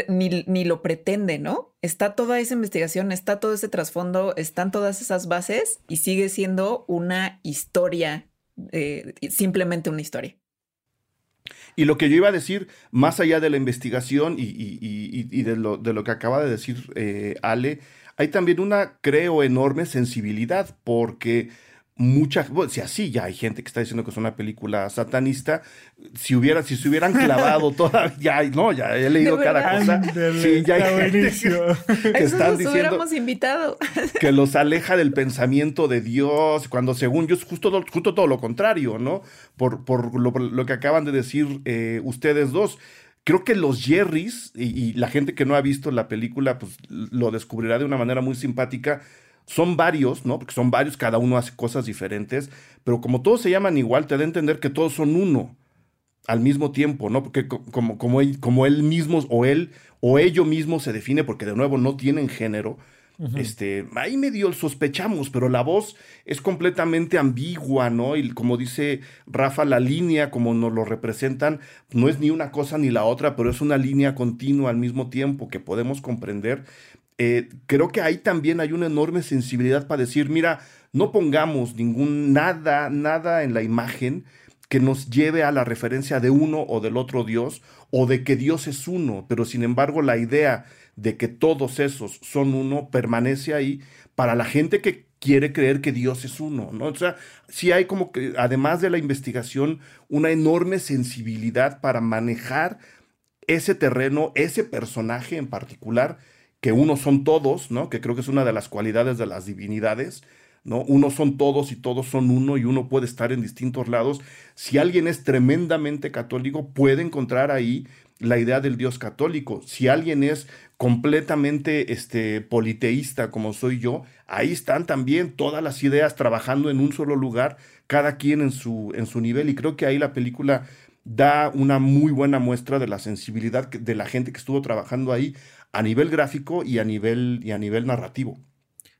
ni, ni, lo pretende, ¿no? Está toda esa investigación, está todo ese trasfondo, están todas esas bases y sigue siendo una historia, eh, simplemente una historia. Y lo que yo iba a decir, más allá de la investigación y, de, lo, de, lo, que acaba de decir eh, Ale, hay también una, creo, enorme sensibilidad, porque mucha, bueno, si así ya hay gente que está diciendo que es una película satanista, si hubiera, si se hubieran clavado todavía, no, ya he leído cada cosa. sí, ya hay que, están diciendo hubiéramos invitado. que los aleja del pensamiento de Dios, cuando según yo es justo, justo todo lo contrario, ¿no? Por, por lo, que acaban de decir eh, ustedes dos. Creo que los Jerrys, y, y la gente que no ha visto la película, pues lo descubrirá de una manera muy simpática son varios, ¿no? Porque son varios, cada uno hace cosas diferentes, pero como todos se llaman igual, te da a entender que todos son uno al mismo tiempo, ¿no? Porque como, como, él, como él mismo o él o ello mismo se define, porque de nuevo no tienen género, este, ahí medio sospechamos, pero la voz es completamente ambigua, ¿no? Y como dice Rafa, la línea, como nos lo representan, no es ni una cosa ni la otra, pero es una línea continua al mismo tiempo que podemos comprender. Eh, creo que ahí también hay una enorme sensibilidad para decir, mira, no pongamos ningún nada, nada en la imagen que nos lleve a la referencia de uno o del otro Dios o de que Dios es uno, pero sin embargo la idea de que todos esos son uno permanece ahí para la gente que quiere creer que Dios es uno, ¿no? O sea, sí hay como que, además de la investigación, una enorme sensibilidad para manejar ese terreno, ese personaje en particular, que uno son todos, ¿no? Que creo que es una de las cualidades de las divinidades, ¿no? Uno son todos y todos son uno y uno puede estar en distintos lados. Si alguien es tremendamente católico, puede encontrar ahí la idea del Dios católico. Si alguien es completamente este, politeísta como soy yo, ahí están también todas las ideas trabajando en un solo lugar, cada quien en su, en su nivel. Y creo que ahí la película da una muy buena muestra de la sensibilidad de la gente que estuvo trabajando ahí a nivel gráfico y a nivel, y a nivel narrativo.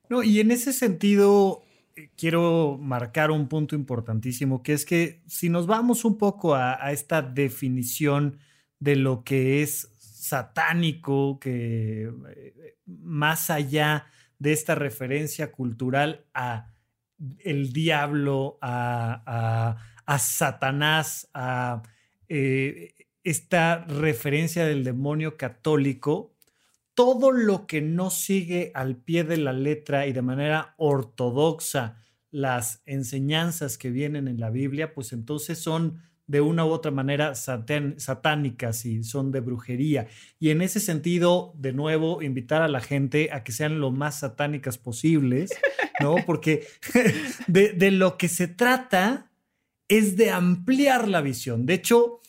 No, y en ese sentido eh, quiero marcar un punto importantísimo, que es que si nos vamos un poco a, a esta definición de lo que es satánico, que eh, más allá de esta referencia cultural a el diablo, a, Satanás, a eh, esta referencia del demonio católico, todo lo que no sigue al pie de la letra y de manera ortodoxa las enseñanzas que vienen en la Biblia, pues entonces son de una u otra manera satánicas y son de brujería. Y en ese sentido, de nuevo, invitar a la gente a que sean lo más satánicas posibles, ¿no? Porque de, lo que se trata es de ampliar la visión. De hecho,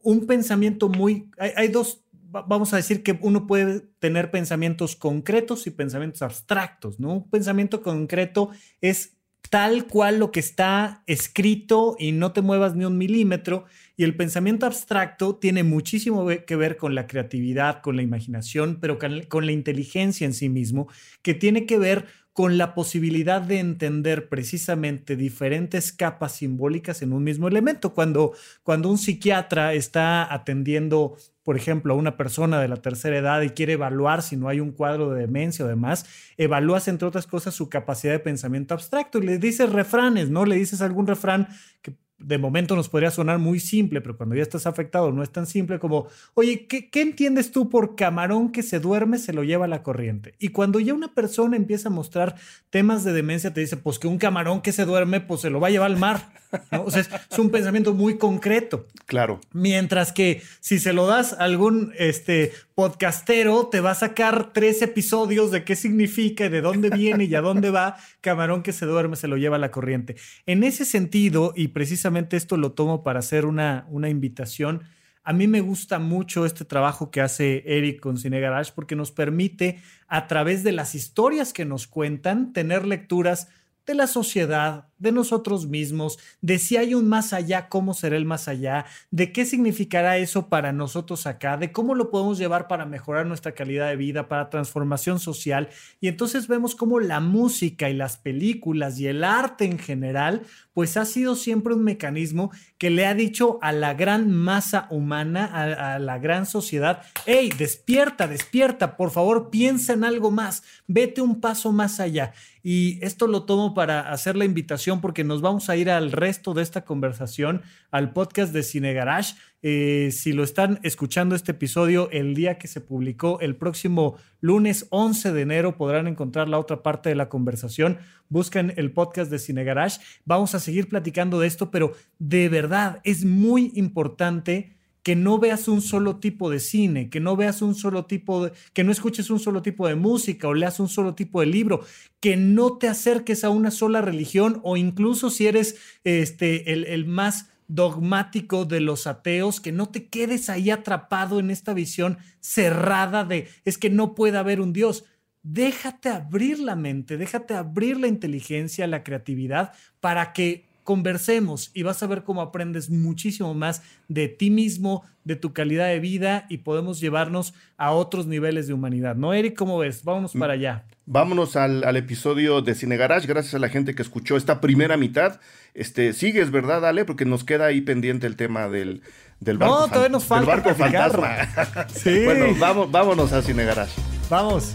un pensamiento muy... hay dos vamos a decir que uno puede tener pensamientos concretos y pensamientos abstractos, ¿no? Un pensamiento concreto es tal cual lo que está escrito y no te muevas ni un milímetro. Y el pensamiento abstracto tiene muchísimo que ver con la creatividad, con la imaginación, pero con la inteligencia en sí mismo, que tiene que ver con la posibilidad de entender precisamente diferentes capas simbólicas en un mismo elemento. Cuando, cuando un psiquiatra está atendiendo por ejemplo, a una persona de la tercera edad y quiere evaluar si no hay un cuadro de demencia o demás, evalúas, entre otras cosas, su capacidad de pensamiento abstracto y le dices refranes, ¿no? Le dices algún refrán que de momento nos podría sonar muy simple, pero cuando ya estás afectado no es tan simple como, oye, ¿qué, entiendes tú por camarón que se duerme se lo lleva la corriente? Y cuando ya una persona empieza a mostrar temas de demencia, te dice, pues que un camarón que se duerme, pues se lo va a llevar al mar. O sea, es, un pensamiento muy concreto. Claro. Mientras que si se lo das a algún este, podcastero, te va a sacar tres episodios de qué significa y de dónde viene y a dónde va, camarón que se duerme se lo lleva la corriente. En ese sentido, y precisamente esto lo tomo para hacer una, una invitación. A mí me gusta mucho este trabajo que hace Eric con Cine Garage porque nos permite, a través de las historias que nos cuentan, tener lecturas de la sociedad, de nosotros mismos, de si hay un más allá, cómo será el más allá, de qué significará eso para nosotros acá, de cómo lo podemos llevar para mejorar nuestra calidad de vida, para transformación social. Y entonces vemos cómo la música y las películas y el arte en general, pues ha sido siempre un mecanismo que le ha dicho a la gran masa humana, a, a la gran sociedad, hey, despierta, despierta, por favor, piensa en algo más, vete un paso más allá. Y esto lo tomo para hacer la invitación porque nos vamos a ir al resto de esta conversación al podcast de Cine Garage. Eh, si lo están escuchando este episodio el día que se publicó, el próximo lunes 11 de enero podrán encontrar la otra parte de la conversación. Busquen el podcast de Cine Garage. Vamos a seguir platicando de esto, pero de verdad es muy importante que no veas un solo tipo de cine, que no veas un solo tipo de, que no escuches un solo tipo de música o leas un solo tipo de libro, que no te acerques a una sola religión o incluso si eres este, el, el más dogmático de los ateos, que no te quedes ahí atrapado en esta visión cerrada de es que no puede haber un Dios. Déjate abrir la mente, déjate abrir la inteligencia, la creatividad para que conversemos y vas a ver cómo aprendes muchísimo más de ti mismo, de tu calidad de vida y podemos llevarnos a otros niveles de humanidad. ¿No, Eric? ¿Cómo ves? Vámonos para allá. Vámonos al, episodio de Cine Garage. Gracias a la gente que escuchó esta primera mitad. Este, sigues, ¿verdad, Ale? Porque nos queda ahí pendiente el tema del, del barco. No, todavía nos falta. barco fantasma. sí. Bueno, vamos, vámonos a Cine Garage. Vamos.